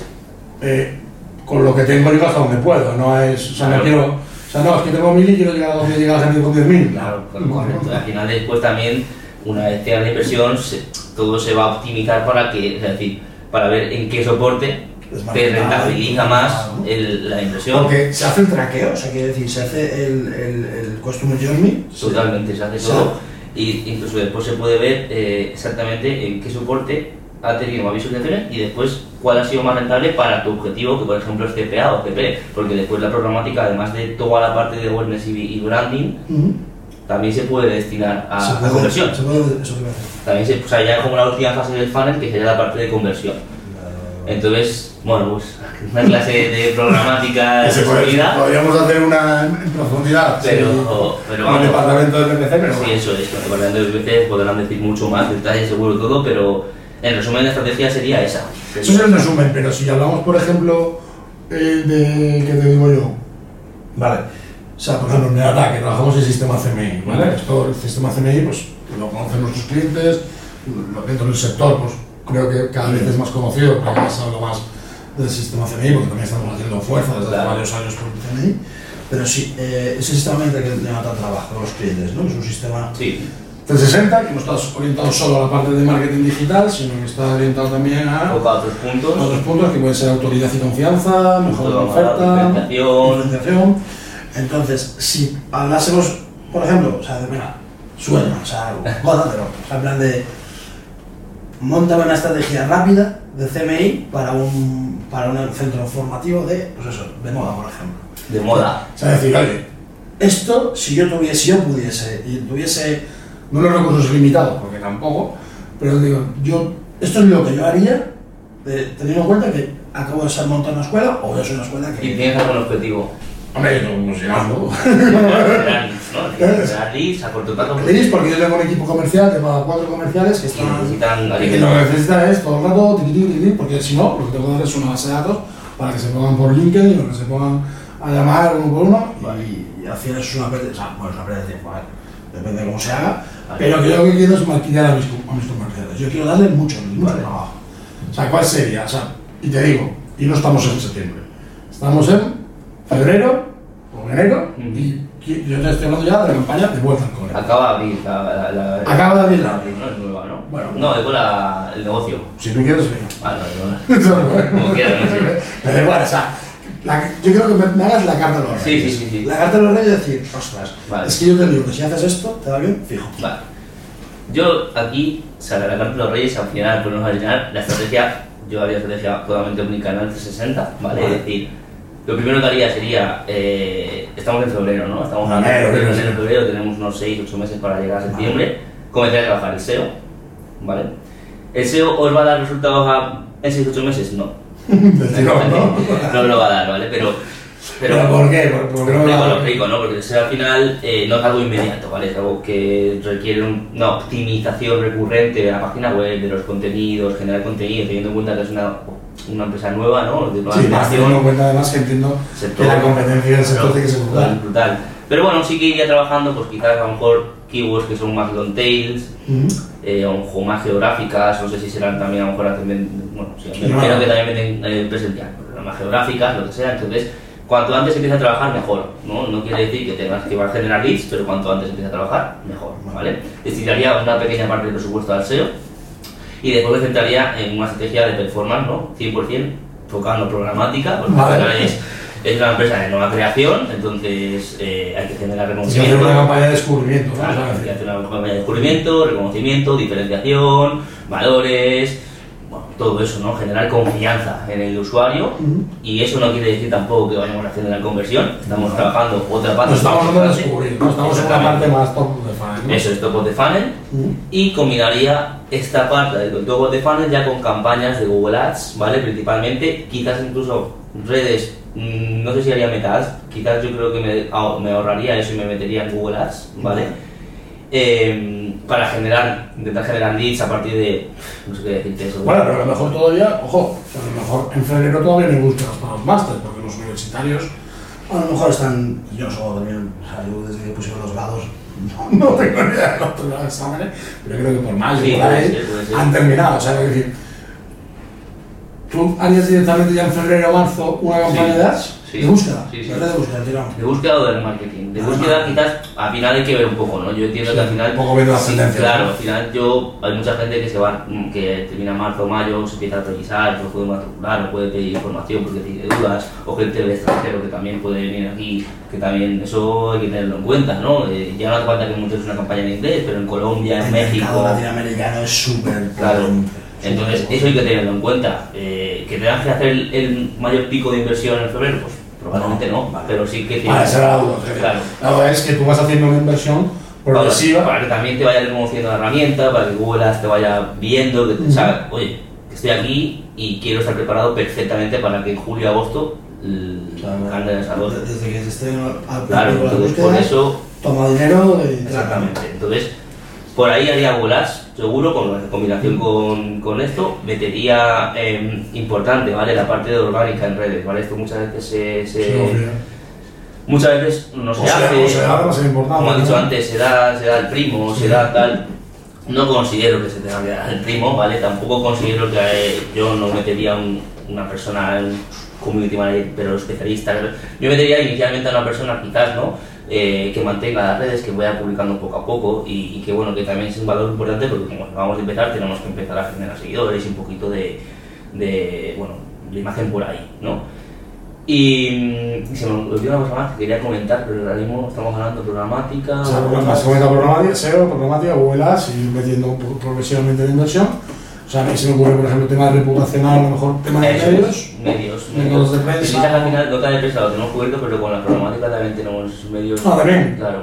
eh, con lo que tengo llego hasta donde puedo, no es, o sea, no Claro. quiero, o sea, no, es que tengo 1.000 y quiero llegar a donde llega la gente con 10.000. Claro, claro, correcto. Al final después también, una vez que la inversión, se- todo se va a optimizar para que, es decir, para ver en qué soporte te rentabiliza más el- la inversión. Porque se hace el traqueo, o sea, quiere decir, se hace el, el, el Customer Journey. se- Totalmente, se hace Sí. todo. Y incluso después se puede ver eh, exactamente en qué soporte ha tenido más visualizaciones y después cuál ha sido más rentable para tu objetivo, que por ejemplo es CPA o CP, porque después la programática, además de toda la parte de awareness y, branding, Ujú. también se puede destinar a, se a puede, conversión. Se puede. También se, o sea, ya como la última fase del funnel, que sería la parte de conversión. Entonces, bueno, pues una clase de programática puede- resumida, podríamos hacer una en profundidad, pero, sí, pero con el vamos. departamento de PPC, pero Sí, bueno. eso es, con el de veces podrán decir mucho más, detalles seguro todo, pero en resumen la estrategia sería esa. Eso es el resumen, pero si hablamos, por ejemplo, eh, de, ¿qué te digo yo? Vale, o sea, por ejemplo, en ataque trabajamos el sistema CMI, ¿vale? Esto, el sistema CMI, pues lo conocen nuestros clientes, lo- dentro del sector, pues creo que cada vez es más conocido, ya se habla más del sistema CMI, porque también estamos haciendo fuerza desde hace varios años por el CMI. CMI. Pero sí, eh, ese sistema que Neonata trabaja con los clientes, ¿no? Es un sistema. Sí, 360, que no está orientado solo a la parte de marketing digital, sino que está orientado también a otros puntos, otros puntos que pueden ser autoridad y confianza, mejor de oferta, diferenciación. Entonces, si hablásemos, por ejemplo, o sea, de, mira, sueño, o sea, pero, o sea, en plan de. Monta una estrategia rápida de CMI para un, para un centro formativo de, pues eso, de moda, por ejemplo. de moda. O sea, decir, oye, Esto, si yo tuviese, si yo pudiese, y tuviese no los recursos limitados, porque tampoco, pero digo, yo, esto es lo que yo haría, eh, teniendo en cuenta que acabo de ser montar una escuela, o es una escuela Y que... tienes algún objetivo. Hombre, no leads, ¿no? Generar leads a corto plazo. porque yo tengo un equipo comercial, tengo a cuatro comerciales que están... necesitan que alguien lo que necesitan es todo el rato, tiqui, tiqui, tiqui, porque si no, lo que tengo que dar es una base de datos para que se pongan por LinkedIn o que se pongan a llamar uno por uno. Y, y al final es una pérdida, o sea, bueno, es una pérdida de tiempo, depende de cómo se haga, Vale. pero que yo lo que quiero es martillar a mis, co- a mis comerciales. Yo quiero darle mucho, mucho Vale. trabajo. O sea, ¿cuál sería? O sea, y te digo, y no estamos en septiembre, estamos en febrero o enero y yo te estoy hablando ya de la campaña de vuelta al cole. Acaba de abrir la, la, la- Acaba de abrir la- no es nueva, ¿no? Bueno. no, es la, el negocio. Si tú quieres, venga. Ah, no, no, como quieras, no sé. Pero igual, o sea, yo creo que me, me hagas la carta de los Sí, reyes. sí, sí, sí. La carta de los reyes es decir, ostras, Vale. es que yo te digo que si haces esto, te va bien, fijo. Vale. Yo aquí, o sea, la carta de los reyes, al final, pues nos va a enseñar la estrategia, yo haría estrategia totalmente omnicanal 360, ¿vale? Vale. Es decir, lo primero que haría sería, eh, estamos en febrero, ¿no? Estamos hablando de enero, febrero, febrero, tenemos unos 6, 8 meses para llegar a septiembre, comenzar a trabajar el SEO, ¿vale? ¿El SEO os va a dar resultados a- en 6, 8 meses? No. Tirón, ¿no? no lo va a dar, ¿vale? Pero... ¿Pero por qué? ¿Por- por qué no lo lo explico, ¿no? Porque SEO al final eh, no es algo inmediato, ¿vale? Es algo que requiere un- una optimización recurrente de la página web, de los contenidos, generar contenido, teniendo en cuenta que es una, una empresa nueva, ¿no? De nueva Sí, teniendo en cuenta además que entiendo sector, que la competencia del sector tiene que ser brutal. brutal. Pero bueno, sí que iría trabajando, pues quizás a lo mejor keywords que son más long tails, Ujú. eh, o más geográficas, no sé si serán también a lo mejor bueno, sí, bueno. imagino que también meten eh, presencial, pero más geográficas, lo que sea, entonces cuanto antes empieza a trabajar mejor, ¿no? No quiere decir que tengas que a generar leads, pero cuanto antes empieza a trabajar, mejor, ¿vale? Destinaría una pequeña parte del presupuesto al SEO y después me centraría en una estrategia de performance, ¿no? 100% enfocando programática, porque Vale. es, es una empresa de nueva creación, entonces eh, hay que generar Tienes que hacer reconocimiento. una campaña de descubrimiento, ¿no? Claro, hay que hacer una campaña de descubrimiento, reconocimiento, diferenciación, valores, todo eso, ¿no? Generar confianza en el usuario y eso no quiere decir tampoco que vayamos hacer la conversión, estamos trabajando otra parte. No estamos hablando de importante. descubrir, no estamos en una parte más top de funnel, ¿no? Eso es top of the funnel Ujú. y combinaría esta parte del top of the funnel ya con campañas de Google Ads, ¿vale? Principalmente, quizás incluso redes, mm, no sé si haría Meta Ads, quizás yo creo que me, ah, me ahorraría eso y me metería en Google Ads, ¿vale? Eh, para generar, intentar generar leads a partir de, no sé qué decirte eso. Bueno, pero a lo mejor todavía, ojo, a lo mejor en febrero todavía no hay búsquedas para los másteres, porque los universitarios a lo mejor están, yo solo también, o sea, yo desde que pusieron los grados no, no tengo ni idea de los exámenes, pero creo que por mayo Sí, por ahí han terminado, o sea, es decir, ¿tú harías directamente ya en febrero o marzo una campaña de ads? ¿De búsqueda? sí, sí. ¿De búsqueda, tiramos? De búsqueda o del marketing. De Ah, búsqueda vale. quizás al final hay que ver un poco, ¿no? Yo entiendo Sí, que al final... un poco las sí, Claro, al final yo... Hay mucha gente que se va, mm, que termina marzo o mayo, se empieza a revisar, no puede matricular, no puede pedir información porque tiene dudas, o gente del extranjero que también puede venir aquí, que también eso hay que tenerlo en cuenta, ¿no? Eh, ya no hace falta que montes una campaña en inglés, pero en Colombia, en El México... mercado latinoamericano es súper Claro. Entonces, eso hay que tenerlo en cuenta. Eh, ¿Que tengas que hacer el, el mayor pico de inversión en febrero? Pues probablemente no, Vale. pero sí que Vale, esa era la duda. Claro. La duda es que tú vas haciendo una inversión progresiva. Para, para que también te vaya reconociendo la herramienta, para que Google Ads te vaya viendo, que te Ujú. sabe, oye, que estoy aquí y quiero estar preparado perfectamente para que en julio agosto ande en esa dosis. Desde que se estén al Claro, de entonces por eso toma dinero y Exactamente. Entonces, por ahí haría Google Ads, seguro, con la combinación con, con esto, metería eh, importante, ¿vale? La parte de orgánica en redes, ¿vale? Esto muchas veces se, se- Sí, obvio. muchas veces no se O sea, hace, o como he dicho ¿no? antes, se da, se da el primo, se da tal. No considero que se tenga que dar el primo, ¿vale? Tampoco considero que eh, yo no metería un- una persona, un community manager, pero especialista. Yo metería inicialmente a una persona, quizás, ¿no? Eh, que mantenga las redes, que vaya publicando poco a poco y, y que, bueno, que también es un valor importante porque como vamos a empezar, tenemos que empezar a generar seguidores y un poquito de, de bueno, de imagen por ahí, ¿no? Y mm, se me olvidó una cosa más que quería comentar, pero ahora mismo estamos hablando de programática. O sea, programática, SEO, programática, Google Ads, y metiendo pro- progresivamente de inversión. O sea, a mí se me ocurre, por ejemplo, tema reputacional, a lo mejor tema de medios. Medios. medios prensa. Quizás al final, nota de prensa lo tenemos cubierto, pero con la programática también tenemos medios. Ah, también. Claro.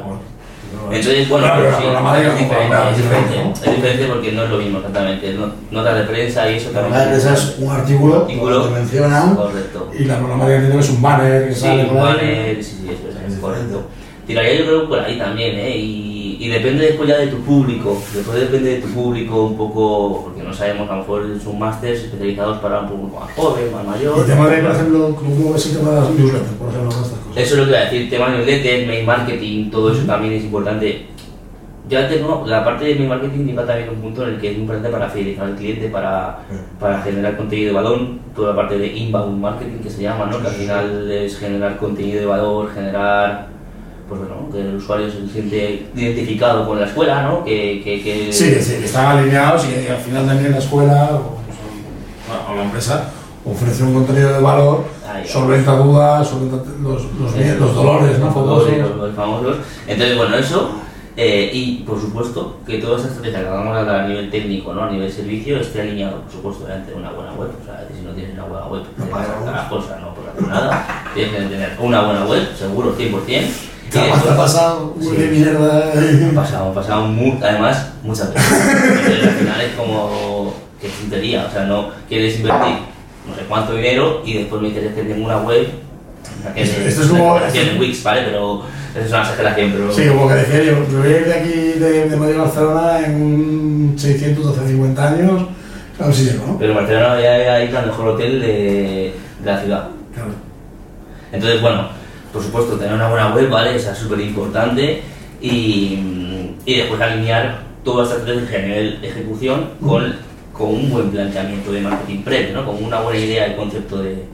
Entonces, bueno, Claro, pero la sí, es diferente, es diferente, ¿no? es diferente porque no es lo mismo exactamente. no- Notas de prensa y eso La también. que esa es un artículo, Artículo. que menciona, Correcto. y la programática es un banner que Sí, sale ahí. vale, sí, sí, eso es, correcto. Tiraría yo creo por ahí también, ¿eh? Y, y depende después ya de tu público, después depende de tu público un poco, no sabemos, a lo mejor son másters especializados para un público más joven, más mayor. Y el tema de, por ejemplo, ¿cómo ves el tema de las newsletters, por ejemplo, estas cosas? Eso es lo que voy a decir, tema newsletter, mail marketing, todo eso también es importante. Ya tengo, la parte de mail marketing lleva también un punto en el que es importante para fidelizar al cliente, para, para generar contenido de valor, toda la parte de inbound marketing que se llama, ¿no? que al final es generar contenido de valor, generar pues bueno, que el usuario se siente identificado con la escuela, ¿no? Que, que, que- Sí, que, sí, que están alineados y al final también la escuela o, pues, o la empresa ofrece un contenido de valor, Ahí, solventa dudas, solventa los, los, los dolores, ¿no? los Famosos. dolores, los- los famosos. Entonces, bueno, eso. eh, y por supuesto que toda esa estrategia que vamos a hablar a nivel técnico, ¿no? a nivel servicio, esté alineado, por supuesto, delante de una buena web. O sea, si no tienes una buena web, No te vas a las cosas, no por nada. Tienes que tener una buena web, seguro, 100%. Claro, después- ha pasado, Sí. qué mierda. Pasado, pasado mu- además muchas veces. Entonces, al final es como que es tontería, o sea, no quieres invertir no sé cuánto dinero y después me dices "Es que tengo una web. que Esto- es esto es como- en Wix, ¿vale? Pero eso es una exageración, pero. Sí, como que decía yo, me voy a ir de aquí de, de Madrid a Barcelona en un 600, 12, 50 años, si llego, ¿no? Pero Barcelona ya ahí el mejor hotel de, de la ciudad. Claro. Entonces, bueno, por supuesto, tener una buena web, ¿vale? Esa es súper importante. Y, y después alinear toda esta estrategia a nivel de ejecución con, con un buen planteamiento de marketing previo, ¿no? Con una buena idea y concepto de,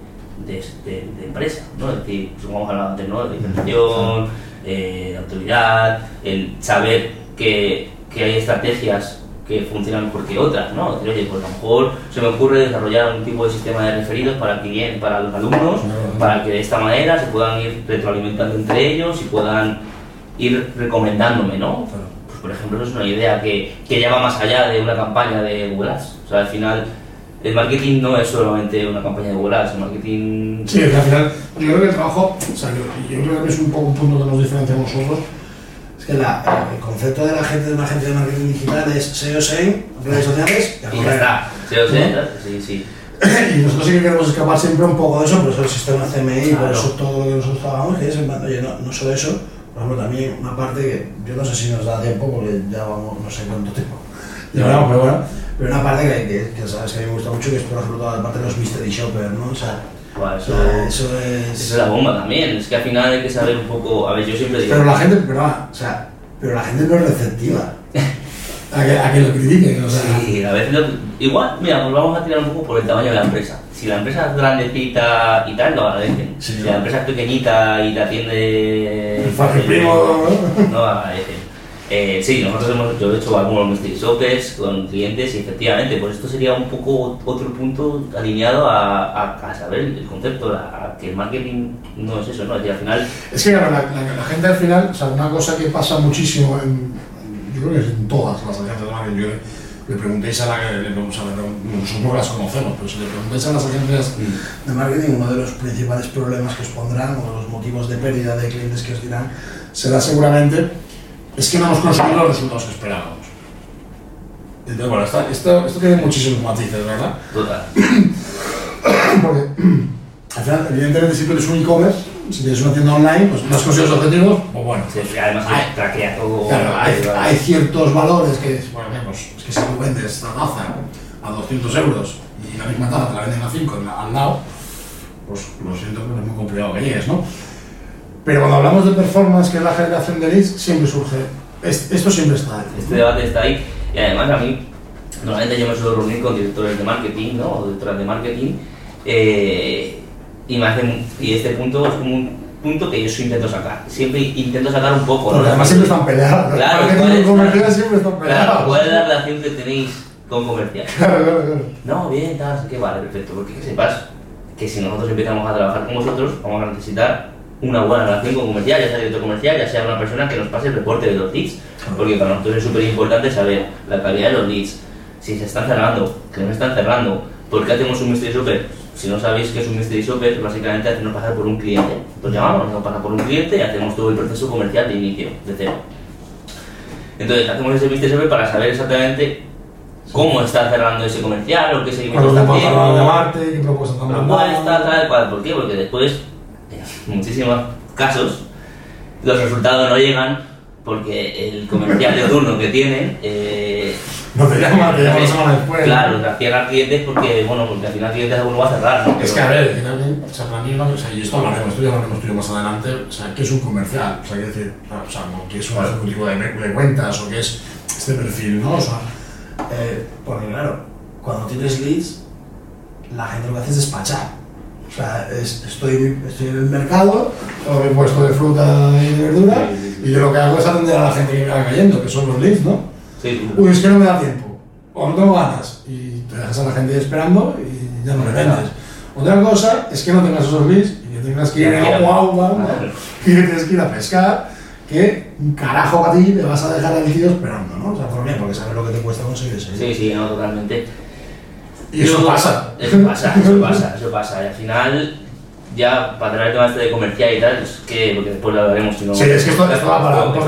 de, de- de empresa, ¿no? Es decir, como hemos hablado antes, ¿no? De diferenciación, eh, de autoridad, el saber que, que hay estrategias que funcionan mejor que otras, ¿no? Decir, oye, pues a lo mejor se me ocurre desarrollar un tipo de sistema de referidos para, clientes, para los alumnos, para que de esta manera se puedan ir retroalimentando entre ellos y puedan ir recomendándome, ¿no? Pues por ejemplo, eso es una idea que, que ya va más allá de una campaña de Google Ads. O sea, al final, el marketing no es solamente una campaña de Google Ads, el marketing... Sí, al final, yo creo que el trabajo, o sea, yo, yo creo que es un poco un punto que nos diferencia a nosotros. Que la- el concepto de la gente de una agencia de marketing digital es SEO, SEM, redes sociales y Y ya está. Sí, sí, sí. Y nosotros sí que queremos escapar siempre un poco de eso, por eso el sistema CMI, por Claro. eso todo lo que nosotros trabajamos, que es en plan, oye, no, no solo eso, por ejemplo, también una parte que yo no sé si nos da tiempo, porque ya vamos, no sé cuánto tiempo, Ya pero bueno. pero una parte que, que, que sabes que a mí me gusta mucho, que es por ejemplo toda la parte de los mystery shopper, ¿no? O sea, O eso, sea, eso eso es... es la bomba también. Es que al final hay que saber un poco... A ver, yo siempre digo... Pero la gente, perdona, O sea, pero la gente no es receptiva. a que, a que lo critiquen, o sea. Sí, a veces lo- igual, mira, pues vamos a tirar un poco por el tamaño de la empresa. Si la empresa es grandecita y tal, lo agradecen. Sí. si la empresa es pequeñita y te atiende... El primo, ¿no? No agradecen. Eh, sí, nosotros hemos yo he hecho algunos mystery shoppers con clientes y efectivamente, pues esto sería un poco otro punto alineado a, a, a saber el concepto, a, a que el marketing no es eso, ¿no? Es decir, al final, Es que claro, la, la- la gente al final, o sea, una cosa que pasa muchísimo en, yo creo que es en todas las agencias de marketing, yo le, le preguntéis a la, le, le, o sea, le- las conocemos, pero si le preguntáis a las agencias De marketing, uno de los principales problemas que os pondrán, o los motivos de pérdida de clientes que os dirán, será seguramente es que no hemos conseguido los resultados que esperábamos. Entonces, bueno, esto, esto, esto tiene muchísimos matices, ¿verdad? total. Porque al final, evidentemente, si tú eres un e-commerce, si tienes una tienda online, pues no has conseguido los objetivos, pues bueno. Sí, además Ay. que traquea todo. Claro, hay, hay ciertos valores que, bueno, pues, es que si tú vendes esta taza a 200 euros y la misma taza te la venden a 5 en la- al lado, pues lo siento, pero es muy complicado que llegues, ¿no? Pero cuando hablamos de performance, que es la generación de leads, siempre surge, es- esto siempre está ahí. Este debate está ahí y además a mí, normalmente yo me suelo reunir con directores de marketing, ¿no? O directoras de marketing eh, y, hacen, y este punto es como un punto que yo sí intento sacar. Siempre intento sacar un poco, Porque además siempre están peleados. Claro, ¿cuál es- comerciales siempre están peleados. Claro, ¿cuál es la relación que tenéis con comercial? Claro, claro, claro. No, bien, tal, que vale, perfecto, porque que sepas que si nosotros empezamos a trabajar con vosotros, vamos a necesitar una buena relación con comercial, ya sea director comercial, ya sea una persona que nos pase el reporte de los leads, porque para nosotros es súper importante saber la calidad de los leads, si se están cerrando, que no están cerrando, ¿por qué hacemos un mystery shopper? Si no sabéis qué es un mystery shopper, básicamente hacernos pasar por un cliente. Entonces llamamos, nos pasar por un cliente y hacemos todo el proceso comercial de inicio, de cero. Entonces hacemos ese mystery shopper para saber exactamente cómo está cerrando ese comercial o qué seguimiento está haciendo. Están Propuesta, tal, cual. ¿Por qué? Porque después, muchísimos casos, los resultados no llegan porque el comercial de turno que tienen. Eh, No te llama, te llama la semana después. Claro, te ciega clientes porque, bueno, porque al final clientes alguno va a cerrar, ¿no? Es que a ver, también, o sea, para mí, o sea, y esto hablaremos, esto ya hablaremos tú más adelante, o sea, ¿qué es un comercial? O sea, quiero decir, o sea, no, ¿qué es un ejecutivo de, de cuentas o qué es este perfil, ¿no? O sea, eh, porque claro, cuando tienes leads, la gente lo que hace es despachar. O sea, es- estoy, estoy en el mercado, tengo mi puesto de fruta y de verdura, y yo lo que hago es atender a la gente que me va cayendo, que son los leads, ¿no? Sí, Uy, es que no me da tiempo, o no tengo ganas, y te dejas a la gente esperando y ya no le vendes. Otra cosa es que no tengas esos leads y que tengas que ir a agua, agua, que tienes que ir a pescar, que un carajo a ti le vas a dejar al tío esperando, ¿no? O sea, ¿por qué? Porque sabes lo que te cuesta conseguir ese sí, sí, no, totalmente. Y eso pasa. Eso pasa, eso pasa, eso pasa. Y al final, ya para traer el tema este de comercial y tal, es que, porque después lo hablaremos, si no. Sí, es que esto- va para- esto esto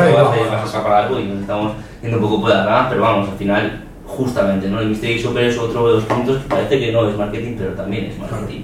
va para- largo y nos estamos yendo un poco por la rama, pero vamos, al final, justamente, ¿no? El Mystery Shopper es otro de los puntos que parece que no es marketing, pero también es marketing.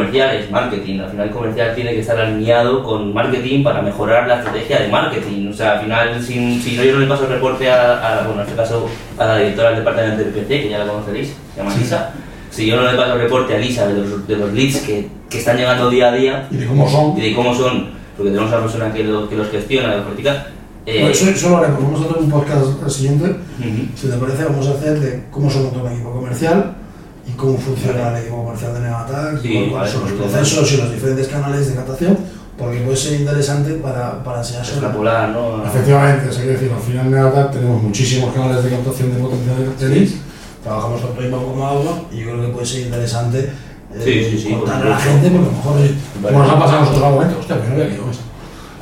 Es marketing, al final comercial tiene que estar alineado con marketing para mejorar la estrategia de marketing. O sea, al final, si, si no yo no le paso el reporte a, a, bueno, en este caso, a la directora del departamento de PPC, que ya la conoceréis, se llama Lisa, si yo no le paso el reporte a Lisa de los, de los leads que, que están llegando día a día Y de cómo son. y de cómo son, porque tenemos a una persona que, lo- que los gestiona, los practica, eh, eso, eso lo haremos. Vamos a hacer un podcast el siguiente. ujú. Si te parece, vamos a hacer de cómo monta un equipo comercial y cómo funciona el equipo comercial de Negatac, Sí, y cuáles son los pues, procesos y los diferentes canales de captación, porque puede ser interesante para, para enseñar sobre extrapolar, ¿no? Efectivamente, es decir, al final en Negatag tenemos muchísimos canales de captación de potenciales de leads. Trabajamos tanto inbound como outbound y yo creo que puede ser interesante eh, Sí, sí, sí, contarle a la gente, porque a lo mejor Vale. como nos ha pasado a nosotros algún momento, hostia, pues no había leído eso.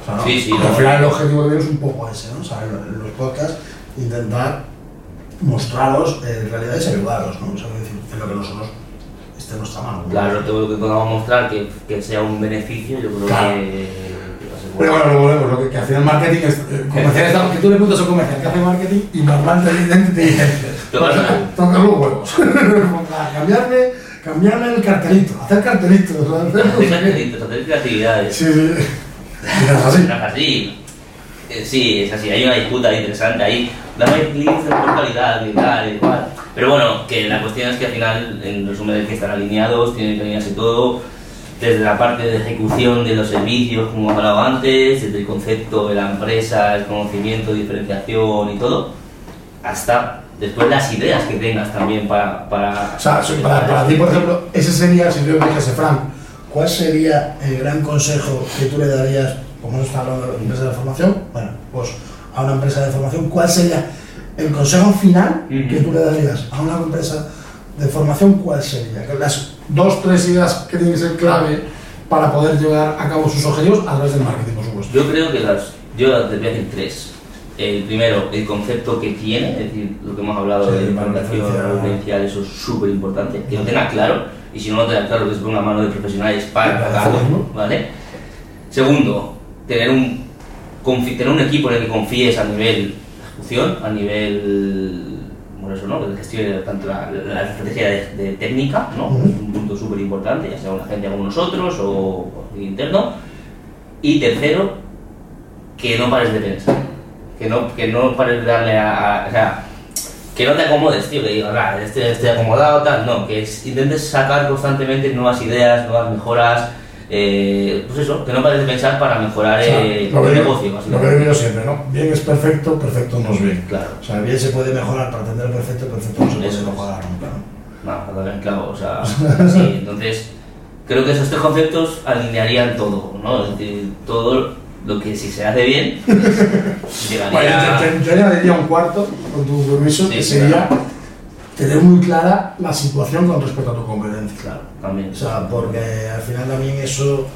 O sea, ¿no? Sí, sí, Y al no. final el objetivo que tenemos es un poco ese, ¿no? O sea, en en los podcasts intentar mostraros eh, realidades y ayudaros, ¿no? O sea, decir, en lo que nosotros esté en nuestra mano. Claro, todo lo que podamos mostrar que, que sea un beneficio, yo creo Claro. que, Pero bueno. lo volvemos, lo que, que al final marketing es. eh, comercial es algo que tú le preguntas a un comercial que hace marketing y normalmente te dice, Total. toca los huevos. Para cambiarme, cambiarme el cartelito, hacer cartelitos. Hacer cartelitos, hacer creatividades. Sí, sí. Así. Así. Eh, Sí, es así, hay una disputa interesante ahí. Dame clics de calidad y tal, y igual. Pero bueno, que la cuestión es que al final, en resumen, hay que estar alineados, tiene que alinearse todo, desde la parte de ejecución de los servicios, como hemos hablado antes, desde el concepto de la empresa, el conocimiento, diferenciación y todo, hasta después las ideas que tengas también para... para O sea, para, para ti, por ejemplo, ese sería, si yo me dijese, Frank, ¿cuál sería el gran consejo que tú le darías, como está hablando de empresa de formación? Bueno, pues a una empresa de formación, ¿cuál sería el consejo final Ujú. que tú le darías a una empresa de formación? ¿Cuál sería? Las- Dos, tres ideas que tienen que ser clave para poder llevar a cabo sus objetivos a través del marketing, por supuesto. Yo creo que las. Yo te voy a decir tres. El primero, el concepto que tiene, es decir, lo que hemos hablado Sí, de diferenciar. referencial, eso es súper importante. Que lo tenga claro, y si no lo tenga claro, que se ponga mano de profesionales para hacerlo. ¿vale? Segundo, tener un, tener un equipo en el que confíes a nivel ejecución, a nivel. Bueno, eso, ¿no? Que gestione tanto la, la estrategia de, de técnica, ¿no? Ujú. Es un punto súper importante, ya sea una gente como nosotros o, o interno. Y tercero, que no pares de pensar. Que no, que no pares de darle a, a- O sea, que no te acomodes, tío, que digas, ah, estoy, estoy acomodado, tal. No, que es- intentes sacar constantemente nuevas ideas, nuevas mejoras. Eh, pues eso, que no pares de pensar para mejorar O sea, lo, que el negocio, lo que digo siempre, ¿no? Bien es perfecto, perfecto no es bien. Claro. O sea, bien se puede mejorar para atender el perfecto, perfecto no se puede Eso mejorar nunca, ¿no? No, en clavo, o sea, sí, entonces creo que esos tres conceptos alinearían todo, ¿no? Es decir, todo lo que si se hace bien, llegaría... Bueno, yo, yo- yo añadiría un cuarto, con tu permiso, Sí, que sería tener muy clara la situación con respecto a tu competencia. Claro, también. O sea, porque al final también eso,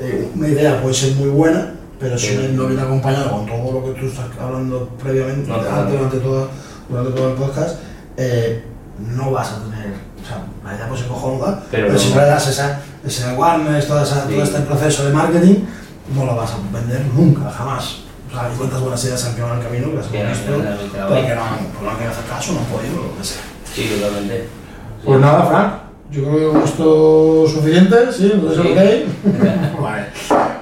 eh, una idea puede ser muy buena, pero si Sí. no viene acompañado con todo lo que tú estás hablando previamente, No, antes, durante, todo, durante todo el podcast, eh, no vas a tener, o sea, la idea puede ser cojonuda, Pero pero, no. si no le das esa, ese awareness, toda esa- Sí. todo este proceso de marketing, no lo vas a vender nunca, jamás. O sea, hay cuántas buenas ideas han quedado en el camino que las hemos no, visto, no, que no, no. no, pues no han querido hacer caso, no han podido, lo que sea. Sí, totalmente. Pues nada, Frank, yo creo que con esto es suficiente, ¿sí? Entonces, Sí. ok. vale.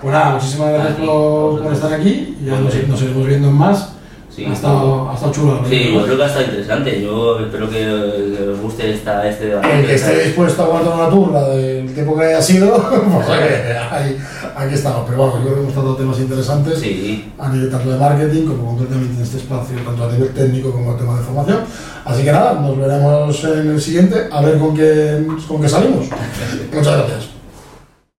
Pues nada, muchísimas gracias Aquí, por, por estar aquí y ya nos, nos iremos viendo en más. Sí. ha, estado, ha estado chulo. Sí, yo creo que ha estado interesante. Yo espero que, que os guste esta, este debate. El que esté dispuesto a aguantar una turla del tiempo que haya sido, pues ahí, aquí estamos. Pero bueno, yo creo que hemos tratado temas interesantes Sí, a nivel tanto de marketing como concretamente en este espacio, tanto a nivel técnico como a tema de formación. Así que nada, nos veremos en el siguiente a ver con qué, con qué salimos. Muchas gracias.